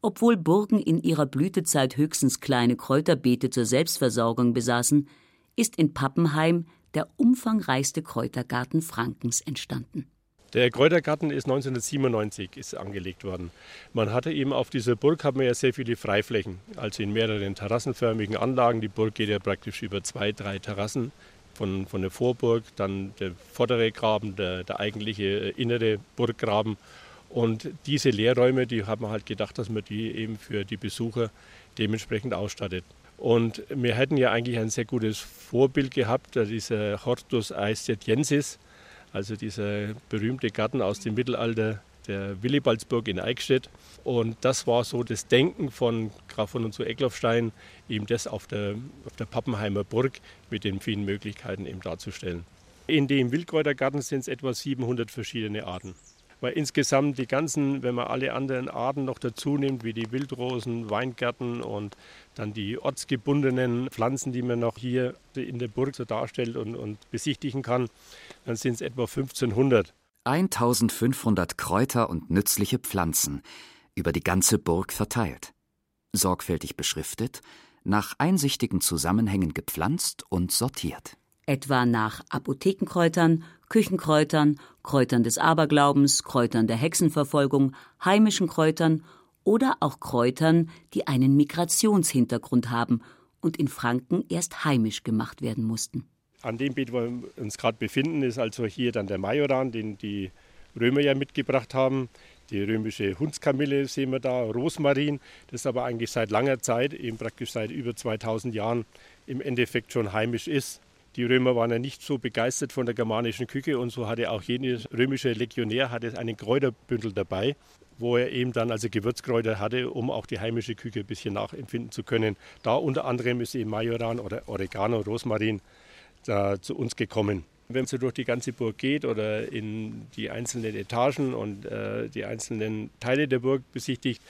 Obwohl Burgen in ihrer Blütezeit höchstens kleine Kräuterbeete zur Selbstversorgung besaßen, ist in Pappenheim der umfangreichste Kräutergarten Frankens entstanden. Der Kräutergarten ist 1997 ist angelegt worden. Man hatte eben auf dieser Burg haben wir ja sehr viele Freiflächen, also in mehreren terrassenförmigen Anlagen. Die Burg geht ja praktisch über zwei, drei Terrassen von, von der Vorburg, dann der vordere Graben, der, der eigentliche äh, innere Burggraben. Und diese Lehrräume, die haben wir halt gedacht, dass man die eben für die Besucher dementsprechend ausstattet. Und wir hätten ja eigentlich ein sehr gutes Vorbild gehabt, dieser Hortus Aestiensis, also dieser berühmte Garten aus dem Mittelalter der Willibaldsburg in Eichstätt. Und das war so das Denken von Graf von und zu Eckloffstein, eben das auf der, auf der Pappenheimer Burg mit den vielen Möglichkeiten eben darzustellen. In dem Wildkräutergarten sind es etwa 700 verschiedene Arten. Weil insgesamt die ganzen, wenn man alle anderen Arten noch dazu nimmt, wie die Wildrosen, Weingärten und dann die ortsgebundenen Pflanzen, die man noch hier in der Burg so darstellt und, und besichtigen kann, dann sind es etwa 1500. 1500 Kräuter und nützliche Pflanzen, über die ganze Burg verteilt. Sorgfältig beschriftet, nach einsichtigen Zusammenhängen gepflanzt und sortiert etwa nach Apothekenkräutern, Küchenkräutern, Kräutern des Aberglaubens, Kräutern der Hexenverfolgung, heimischen Kräutern oder auch Kräutern, die einen Migrationshintergrund haben und in Franken erst heimisch gemacht werden mussten. An dem Beet, wo wir uns gerade befinden, ist also hier dann der Majoran, den die Römer ja mitgebracht haben. Die römische Hundskamille sehen wir da, Rosmarin, das aber eigentlich seit langer Zeit, eben praktisch seit über 2000 Jahren, im Endeffekt schon heimisch ist. Die Römer waren ja nicht so begeistert von der germanischen Küche und so hatte auch jeder römische Legionär hatte einen Kräuterbündel dabei, wo er eben dann also Gewürzkräuter hatte, um auch die heimische Küche ein bisschen nachempfinden zu können. Da unter anderem ist eben Majoran oder Oregano, Rosmarin da zu uns gekommen. Wenn man so durch die ganze Burg geht oder in die einzelnen Etagen und äh, die einzelnen Teile der Burg besichtigt,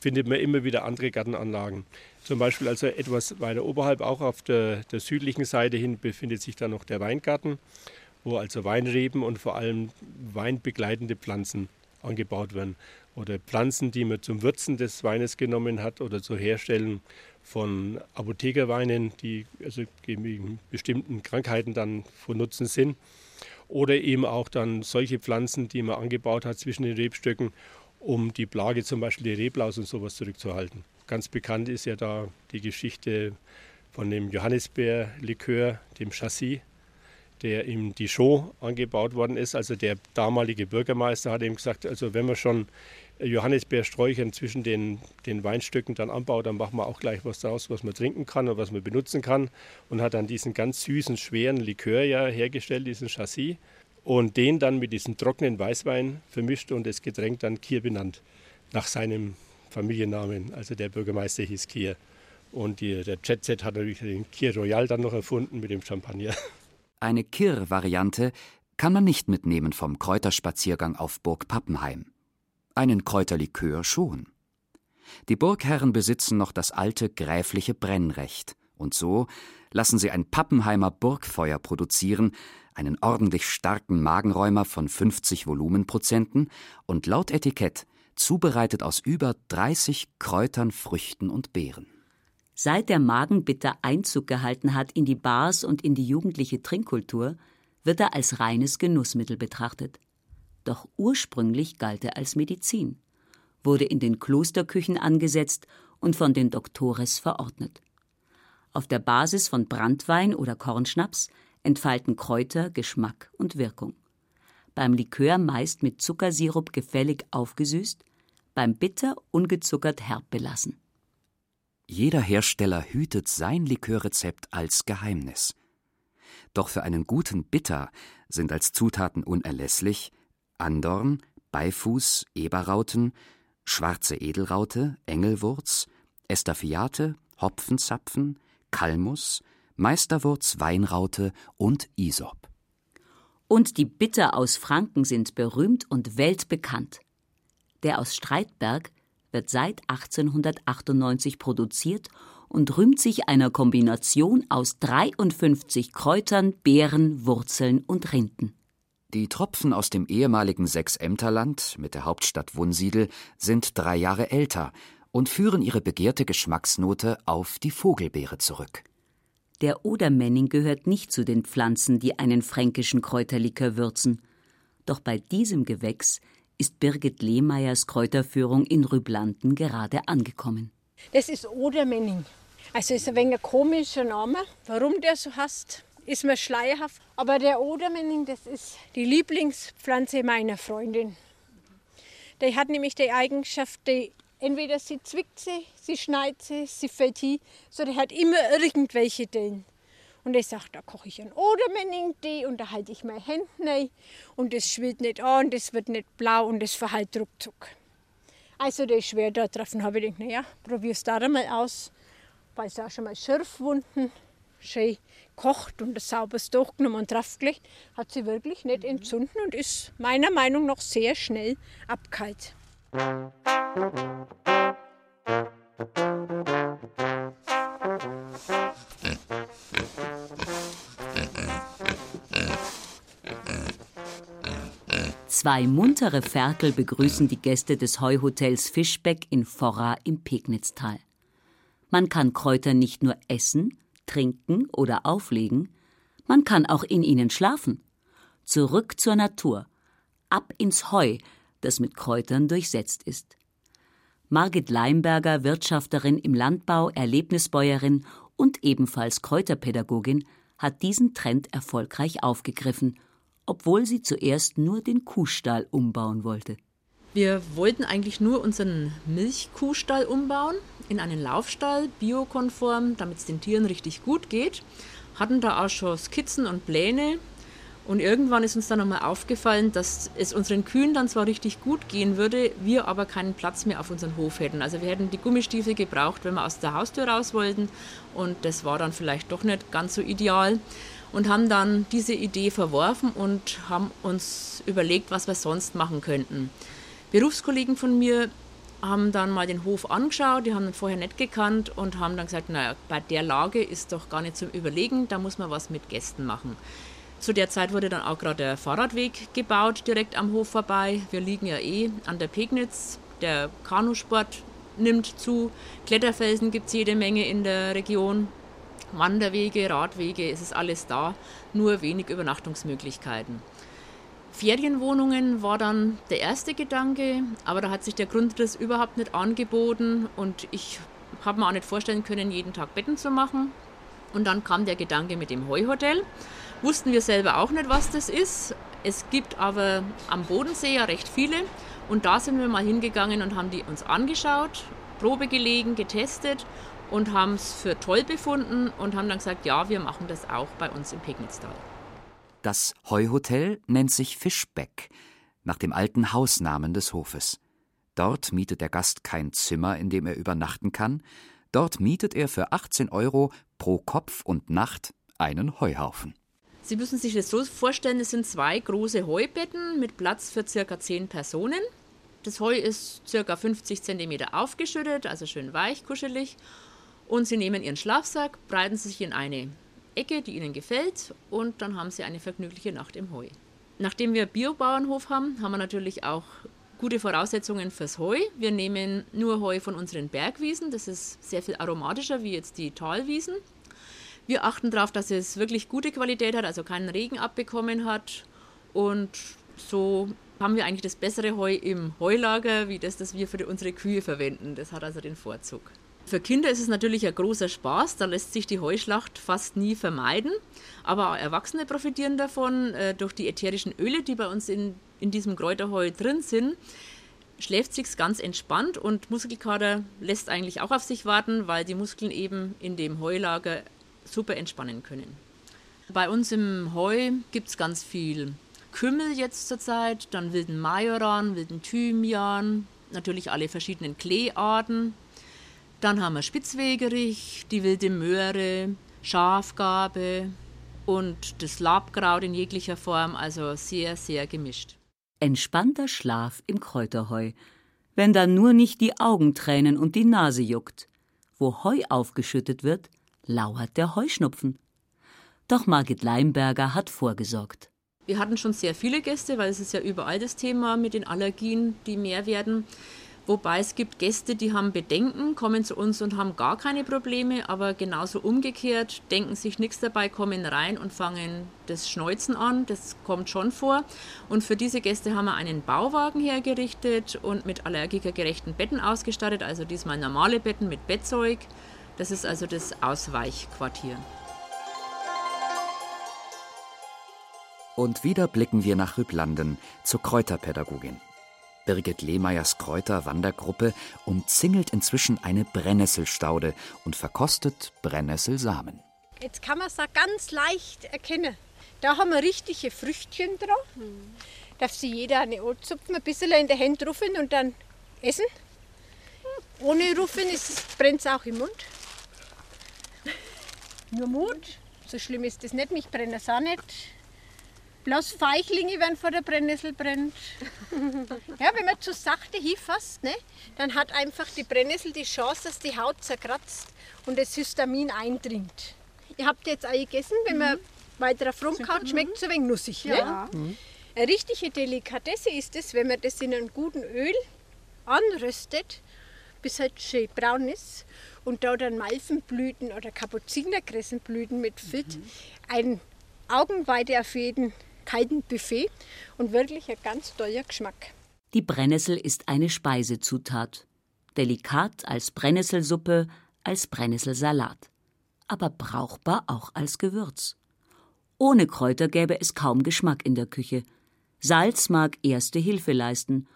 findet man immer wieder andere Gartenanlagen. Zum Beispiel also etwas weiter oberhalb, auch auf der, der südlichen Seite hin, befindet sich dann noch der Weingarten, wo also Weinreben und vor allem weinbegleitende Pflanzen angebaut werden. Oder Pflanzen, die man zum Würzen des Weines genommen hat oder zur Herstellung von Apothekerweinen, die also gegen bestimmten Krankheiten dann von Nutzen sind. Oder eben auch dann solche Pflanzen, die man angebaut hat zwischen den Rebstöcken, um die Plage zum Beispiel die Reblaus und sowas zurückzuhalten. Ganz bekannt ist ja da die Geschichte von dem Johannisbeerlikör, dem Chassis, der im Dijon angebaut worden ist. Also der damalige Bürgermeister hat ihm gesagt, also wenn man schon Johannisbeersträuchern zwischen den, den Weinstöcken dann anbaut, dann machen wir auch gleich was daraus, was man trinken kann und was man benutzen kann. Und hat dann diesen ganz süßen, schweren Likör ja hergestellt, diesen Chassis und den dann mit diesem trockenen Weißwein vermischt und das Getränk dann Kier benannt, nach seinem Familiennamen. Also der Bürgermeister hieß Kier. Und die, der Jet-Set hat natürlich den Kier Royal dann noch erfunden mit dem Champagner. Eine Kir-Variante kann man nicht mitnehmen vom Kräuterspaziergang auf Burg Pappenheim. Einen Kräuterlikör schon. Die Burgherren besitzen noch das alte gräfliche Brennrecht. Und so lassen sie ein Pappenheimer Burgfeuer produzieren, einen ordentlich starken Magenräumer von 50 Volumenprozenten und laut Etikett zubereitet aus über 30 Kräutern, Früchten und Beeren. Seit der Magenbitter Einzug gehalten hat in die Bars und in die jugendliche Trinkkultur, wird er als reines Genussmittel betrachtet. Doch ursprünglich galt er als Medizin, wurde in den Klosterküchen angesetzt und von den Doktores verordnet. Auf der Basis von Brandwein oder Kornschnaps entfalten Kräuter Geschmack und Wirkung. Beim Likör meist mit Zuckersirup gefällig aufgesüßt, beim Bitter ungezuckert herb belassen. Jeder Hersteller hütet sein Likörrezept als Geheimnis. Doch für einen guten Bitter sind als Zutaten unerlässlich Andorn, Beifuß, Eberrauten, schwarze Edelraute, Engelwurz, Estaffiate, Hopfenzapfen, Kalmus, Meisterwurz, Weinraute und Isop. Und die Bitter aus Franken sind berühmt und weltbekannt. Der aus Streitberg wird seit 1898 produziert und rühmt sich einer Kombination aus 53 Kräutern, Beeren, Wurzeln und Rinden. Die Tropfen aus dem ehemaligen Sechsämterland mit der Hauptstadt Wunsiedel sind drei Jahre älter und führen ihre begehrte Geschmacksnote auf die Vogelbeere zurück. Der Odermenning gehört nicht zu den Pflanzen, die einen fränkischen Kräuterlikör würzen. Doch bei diesem Gewächs ist Birgit Lehmeyers Kräuterführung in Rüblanten gerade angekommen. Das ist Odermenning. Also ist ein wenig ein komischer Name. Warum der so heißt, ist mir schleierhaft. Aber der Odermenning, das ist die Lieblingspflanze meiner Freundin. Der hat nämlich die Eigenschaft, die entweder sie zwickt sie, sie schneidet sie, sie fällt hin, so der hat immer irgendwelche Dellen. Und ich sage, da koche ich einen Odermenning-Tee und da halte ich meine Hände rein und das schwillt nicht an, das wird nicht blau und das verhält ruckzuck. Also der ist schwer da drauf und habe ich gedacht, naja, probier es da mal aus, weil es auch schon mal Schürfwunden schön kocht und das sauberes durchgenommen und draufgelegt, hat sie wirklich nicht entzünden und ist meiner Meinung nach sehr schnell abkalt. Zwei muntere Ferkel begrüßen die Gäste des Heuhotels Fischbeck in Forra im Pegnitztal. Man kann Kräuter nicht nur essen, trinken oder auflegen, man kann auch in ihnen schlafen. Zurück zur Natur, ab ins Heu, das mit Kräutern durchsetzt ist. Margit Leimberger, Wirtschafterin im Landbau, Erlebnisbäuerin und ebenfalls Kräuterpädagogin, hat diesen Trend erfolgreich aufgegriffen, obwohl sie zuerst nur den Kuhstall umbauen wollte. Wir wollten eigentlich nur unseren Milchkuhstall umbauen in einen Laufstall, biokonform, damit es den Tieren richtig gut geht. Hatten da auch schon Skizzen und Pläne, und irgendwann ist uns dann nochmal aufgefallen, dass es unseren Kühen dann zwar richtig gut gehen würde, wir aber keinen Platz mehr auf unseren Hof hätten. Also wir hätten die Gummistiefel gebraucht, wenn wir aus der Haustür raus wollten. Und das war dann vielleicht doch nicht ganz so ideal. Und haben dann diese Idee verworfen und haben uns überlegt, was wir sonst machen könnten. Berufskollegen von mir haben dann mal den Hof angeschaut, die haben ihn vorher nicht gekannt und haben dann gesagt, naja, bei der Lage ist doch gar nicht zum Überlegen, da muss man was mit Gästen machen. Zu der Zeit wurde dann auch gerade der Fahrradweg gebaut, direkt am Hof vorbei. Wir liegen ja eh an der Pegnitz. Der Kanusport nimmt zu. Kletterfelsen gibt es jede Menge in der Region. Wanderwege, Radwege, es ist alles da, nur wenig Übernachtungsmöglichkeiten. Ferienwohnungen war dann der erste Gedanke, aber da hat sich der Grundriss überhaupt nicht angeboten und ich habe mir auch nicht vorstellen können, jeden Tag Betten zu machen. Und dann kam der Gedanke mit dem Heuhotel. Wussten wir selber auch nicht, was das ist. Es gibt aber am Bodensee ja recht viele. Und da sind wir mal hingegangen und haben die uns angeschaut, Probe gelegen, getestet und haben es für toll befunden und haben dann gesagt, ja, wir machen das auch bei uns im Pegnitztal. Das Heuhotel nennt sich Fischbeck, nach dem alten Hausnamen des Hofes. Dort mietet der Gast kein Zimmer, in dem er übernachten kann. Dort mietet er für 18 Euro pro Kopf und Nacht einen Heuhaufen. Sie müssen sich das so vorstellen, es sind zwei große Heubetten mit Platz für circa 10 Personen. Das Heu ist circa 50 cm aufgeschüttet, also schön weich, kuschelig. Und Sie nehmen Ihren Schlafsack, breiten sich in eine Ecke, die Ihnen gefällt, und dann haben Sie eine vergnügliche Nacht im Heu. Nachdem wir Biobauernhof haben, haben wir natürlich auch gute Voraussetzungen fürs Heu. Wir nehmen nur Heu von unseren Bergwiesen. Das ist sehr viel aromatischer wie jetzt die Talwiesen. Wir achten darauf, dass es wirklich gute Qualität hat, also keinen Regen abbekommen hat. Und so haben wir eigentlich das bessere Heu im Heulager, wie das, das wir für unsere Kühe verwenden. Das hat also den Vorzug. Für Kinder ist es natürlich ein großer Spaß, da lässt sich die Heuschlacht fast nie vermeiden. Aber auch Erwachsene profitieren davon äh, durch die ätherischen Öle, die bei uns in, in diesem Kräuterheu drin sind. Schläft sich ganz entspannt und Muskelkater lässt eigentlich auch auf sich warten, weil die Muskeln eben in dem Heulager super entspannen können. Bei uns im Heu gibt es ganz viel Kümmel jetzt zurzeit, dann wilden Majoran, wilden Thymian, natürlich alle verschiedenen Kleearten. Dann haben wir Spitzwegerich, die wilde Möhre, Schafgarbe und das Labkraut in jeglicher Form, also sehr, sehr gemischt. Entspannter Schlaf im Kräuterheu, wenn dann nur nicht die Augen tränen und die Nase juckt. Wo Heu aufgeschüttet wird, lauert der Heuschnupfen. Doch Margit Leimberger hat vorgesorgt. Wir hatten schon sehr viele Gäste, weil es ist ja überall das Thema mit den Allergien, die mehr werden. Wobei es gibt Gäste, die haben Bedenken, kommen zu uns und haben gar keine Probleme, aber genauso umgekehrt, denken sich nichts dabei, kommen rein und fangen das Schneuzen an. Das kommt schon vor. Und für diese Gäste haben wir einen Bauwagen hergerichtet und mit allergikergerechten Betten ausgestattet, also diesmal normale Betten mit Bettzeug. Das ist also das Ausweichquartier. Und wieder blicken wir nach Rüblanden zur Kräuterpädagogin. Birgit Lehmeyers Kräuter-Wandergruppe umzingelt inzwischen eine Brennnesselstaude und verkostet Brennnesselsamen. Jetzt kann man es ganz leicht erkennen. Da haben wir richtige Früchtchen drauf. Mhm. Darf sie jeder eine anzupfen, ein bisschen in der Hand rufen und dann essen. Ohne Rufen brennt es auch im Mund. Nur Mut, so schlimm ist das nicht, mich brennt es auch nicht. Bloß Feichlinge, wenn vor der Brennnessel brennt. ja, wenn man zu sachte hinfasst, ne, dann hat einfach die Brennnessel die Chance, dass die Haut zerkratzt und das Histamin eindringt. Ihr habt jetzt auch gegessen, wenn man mhm. weiter auf rumkaut, schmeckt es ein wenig nussig. Ja. Ne? Mhm. Eine richtige Delikatesse ist es, wenn man das in einem guten Öl anröstet, bis halt schön braun ist und da dann Malvenblüten oder Kapuzinerkressenblüten mitfüllt. Mhm. Ein Augenweide auf jeden Buffet und wirklich ein ganz toller Geschmack. Die Brennnessel ist eine Speisezutat. Delikat als Brennnesselsuppe, als Brennnesselsalat. Aber brauchbar auch als Gewürz. Ohne Kräuter gäbe es kaum Geschmack in der Küche. Salz mag erste Hilfe leisten.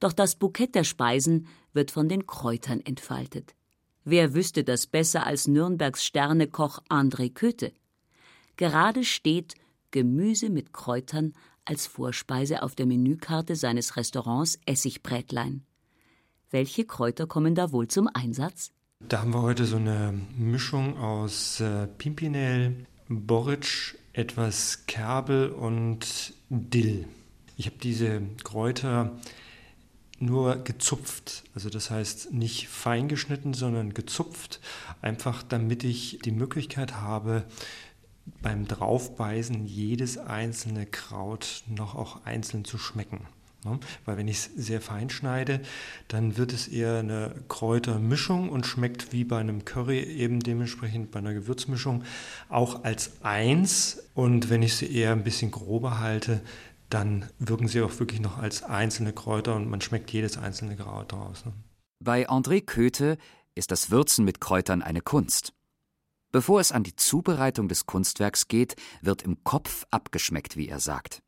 Doch das Bukett der Speisen wird von den Kräutern entfaltet. Wer wüsste das besser als Nürnbergs Sternekoch André Köthe? Gerade steht Gemüse mit Kräutern als Vorspeise auf der Menükarte seines Restaurants Essigbrätlein. Welche Kräuter kommen da wohl zum Einsatz? Da haben wir heute so eine Mischung aus äh, Pimpinell, Boric, etwas Kerbel und Dill. Ich habe diese Kräuter nur gezupft, also das heißt nicht fein geschnitten, sondern gezupft, einfach damit ich die Möglichkeit habe, beim Draufbeißen jedes einzelne Kraut noch auch einzeln zu schmecken. Ne? Weil wenn ich es sehr fein schneide, dann wird es eher eine Kräutermischung und schmeckt wie bei einem Curry eben dementsprechend bei einer Gewürzmischung auch als eins. Und wenn ich sie eher ein bisschen grober halte, dann wirken sie auch wirklich noch als einzelne Kräuter und man schmeckt jedes einzelne Kraut raus. Ne? Bei André Köthe ist das Würzen mit Kräutern eine Kunst. Bevor es an die Zubereitung des Kunstwerks geht, wird im Kopf abgeschmeckt, wie er sagt.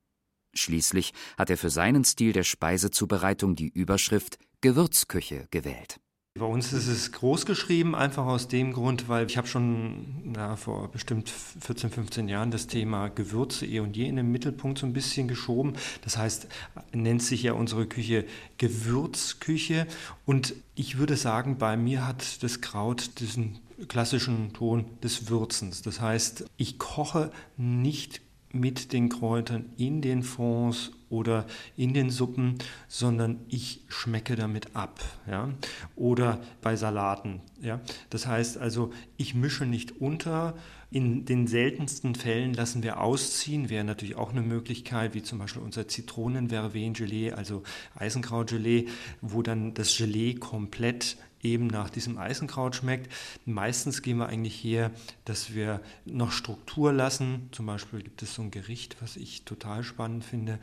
Schließlich hat er für seinen Stil der Speisezubereitung die Überschrift Gewürzküche gewählt. Bei uns ist es groß geschrieben, einfach aus dem Grund, weil ich habe schon na, vor bestimmt 14, 15 Jahren das Thema Gewürze eh und je in den Mittelpunkt so ein bisschen geschoben. Das heißt, nennt sich ja unsere Küche Gewürzküche. Und ich würde sagen, bei mir hat das Kraut diesen klassischen Ton des Würzens. Das heißt, ich koche nicht mit den Kräutern in den Fonds oder in den Suppen, sondern ich schmecke damit ab. Ja? Oder bei Salaten. Ja? Das heißt also, ich mische nicht unter. In den seltensten Fällen lassen wir ausziehen, wäre natürlich auch eine Möglichkeit, wie zum Beispiel unser Zitronen-Vervein-Gelee, also Eisenkraut-Gelee, wo dann das Gelee komplett eben nach diesem Eisenkraut schmeckt. Meistens gehen wir eigentlich her, dass wir noch Struktur lassen. Zum Beispiel gibt es so ein Gericht, was ich total spannend finde,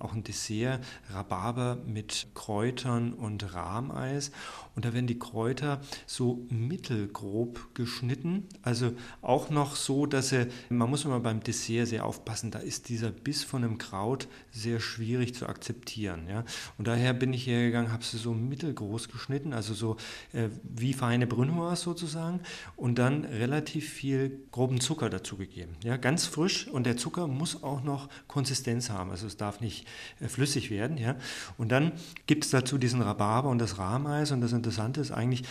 auch ein Dessert, Rhabarber mit Kräutern und Rahmeis. Und da werden die Kräuter so mittelgrob geschnitten. Also auch noch so, dass sie, man muss immer beim Dessert sehr aufpassen, da ist dieser Biss von einem Kraut sehr schwierig zu akzeptieren. Ja? Und daher bin ich hergegangen, habe sie so mittelgroß geschnitten, also so äh, wie feine Brünnoise sozusagen. Und dann relativ viel groben Zucker dazu gegeben. Ja? Ganz frisch und der Zucker muss auch noch Konsistenz haben. Also es darf nicht flüssig werden. Ja? Und dann gibt es dazu diesen Rhabarber und das Rahmeis. Und das Interessante ist eigentlich,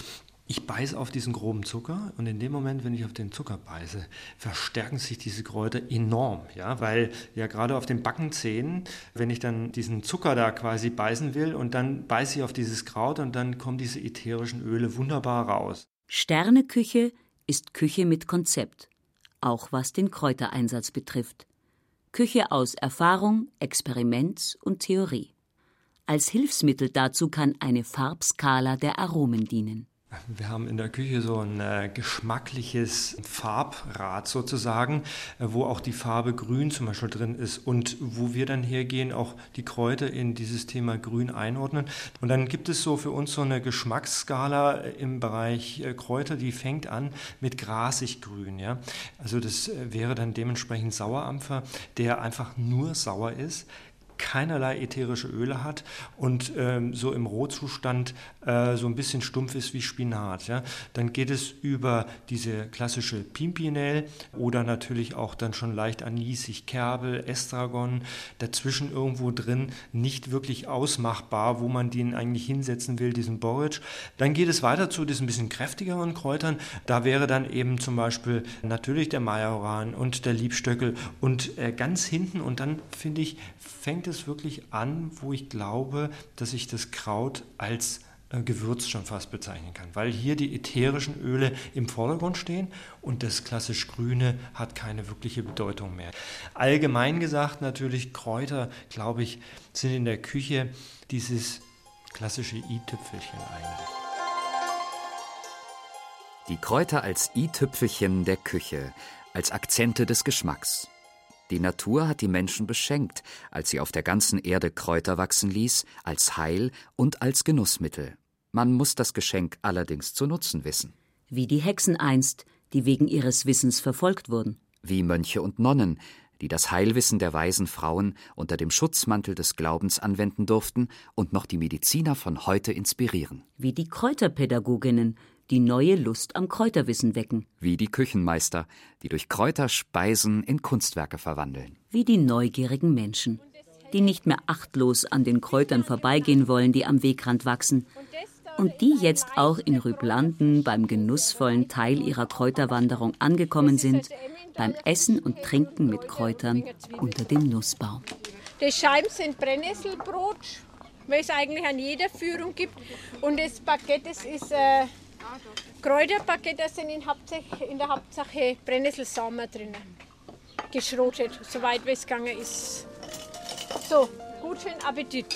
ich beiße auf diesen groben Zucker und in dem Moment, wenn ich auf den Zucker beiße, verstärken sich diese Kräuter enorm, ja, weil ja gerade auf den Backenzähnen, wenn ich dann diesen Zucker da quasi beißen will und dann beiße ich auf dieses Kraut und dann kommen diese ätherischen Öle wunderbar raus. Sterneküche ist Küche mit Konzept, auch was den Kräutereinsatz betrifft. Küche aus Erfahrung, Experiment und Theorie. Als Hilfsmittel dazu kann eine Farbskala der Aromen dienen. Wir haben in der Küche so ein äh, geschmackliches Farbrad sozusagen, äh, wo auch die Farbe Grün zum Beispiel drin ist und wo wir dann hergehen, auch die Kräuter in dieses Thema Grün einordnen. Und dann gibt es so für uns so eine Geschmacksskala äh, im Bereich äh, Kräuter, die fängt an mit grasig grün. Ja? Also das äh, wäre dann dementsprechend Sauerampfer, der einfach nur sauer ist keinerlei ätherische Öle hat und ähm, so im Rohzustand äh, so ein bisschen stumpf ist wie Spinat. Ja. Dann geht es über diese klassische Pimpinel oder natürlich auch dann schon leicht anisig, Kerbel, Estragon, dazwischen irgendwo drin nicht wirklich ausmachbar, wo man den eigentlich hinsetzen will, diesen Borage. Dann geht es weiter zu diesen bisschen kräftigeren Kräutern. Da wäre dann eben zum Beispiel natürlich der Majoran und der Liebstöckel und äh, ganz hinten und dann finde ich, fängt es wirklich an, wo ich glaube, dass ich das Kraut als äh, Gewürz schon fast bezeichnen kann, weil hier die ätherischen Öle im Vordergrund stehen und das klassisch Grüne hat keine wirkliche Bedeutung mehr. Allgemein gesagt natürlich, Kräuter, glaube ich, sind in der Küche dieses klassische i-Tüpfelchen eigentlich. Die Kräuter als i-Tüpfelchen der Küche, als Akzente des Geschmacks. Die Natur hat die Menschen beschenkt, als sie auf der ganzen Erde Kräuter wachsen ließ, als Heil und als Genussmittel. Man muss das Geschenk allerdings zu nutzen wissen. Wie die Hexen einst, die wegen ihres Wissens verfolgt wurden. Wie Mönche und Nonnen, die das Heilwissen der weisen Frauen unter dem Schutzmantel des Glaubens anwenden durften und noch die Mediziner von heute inspirieren. Wie die Kräuterpädagoginnen, die neue Lust am Kräuterwissen wecken. Wie die Küchenmeister, die durch Kräuter Speisen in Kunstwerke verwandeln. Wie die neugierigen Menschen, die nicht mehr achtlos an den Kräutern vorbeigehen wollen, die am Wegrand wachsen. Und die jetzt auch in Rüblanden beim genussvollen Teil ihrer Kräuterwanderung angekommen sind, beim Essen und Trinken mit Kräutern unter dem Nussbaum. Die Scheiben sind Brennnesselbrot, weil es eigentlich an jeder Führung gibt. Und das Baguette das ist äh, Kräuterpaket, da sind in, in, der Hauptsache Brennnesselsamen drin. Geschrotet, soweit wie es gegangen ist. So, guten Appetit.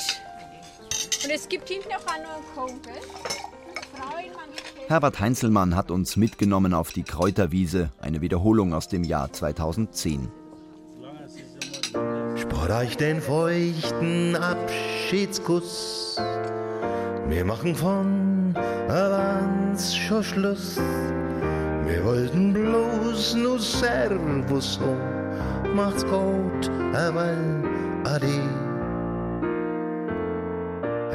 Und es gibt hinten auch noch einen Kuchen. Herbert Heinzelmann hat uns mitgenommen auf die Kräuterwiese, eine Wiederholung aus dem Jahr 2010. Spart euch den feuchten Abschiedskuss. Wir machen von Avans schon Schluss. Wir wollten bloß nur Servus so. Macht's gut, einmal Ade.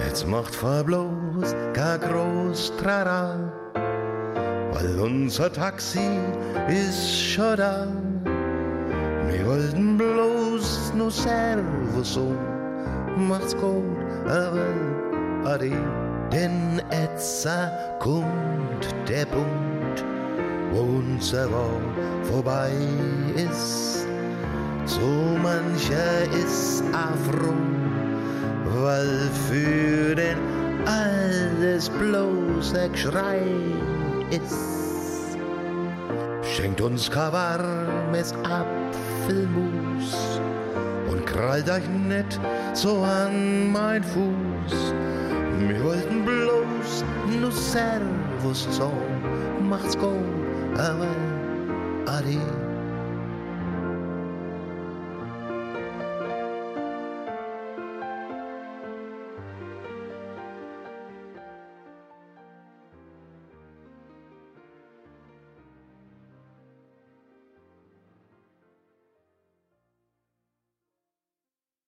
Jetzt macht vor bloß kein groß Trara, weil unser Taxi ist schon da. Wir wollten bloß nur Servus so. Macht's gut, einmal Ade. Denn etza kommt der Punkt, wo unser War vorbei ist. So mancher ist afrum, weil für den alles bloß ein Geschrei ist. Schenkt uns kein warmes Apfelmus und krallt euch nicht so an mein Fuß. Wir wollten bloß nur Servus sagen, macht's gut, aber ade.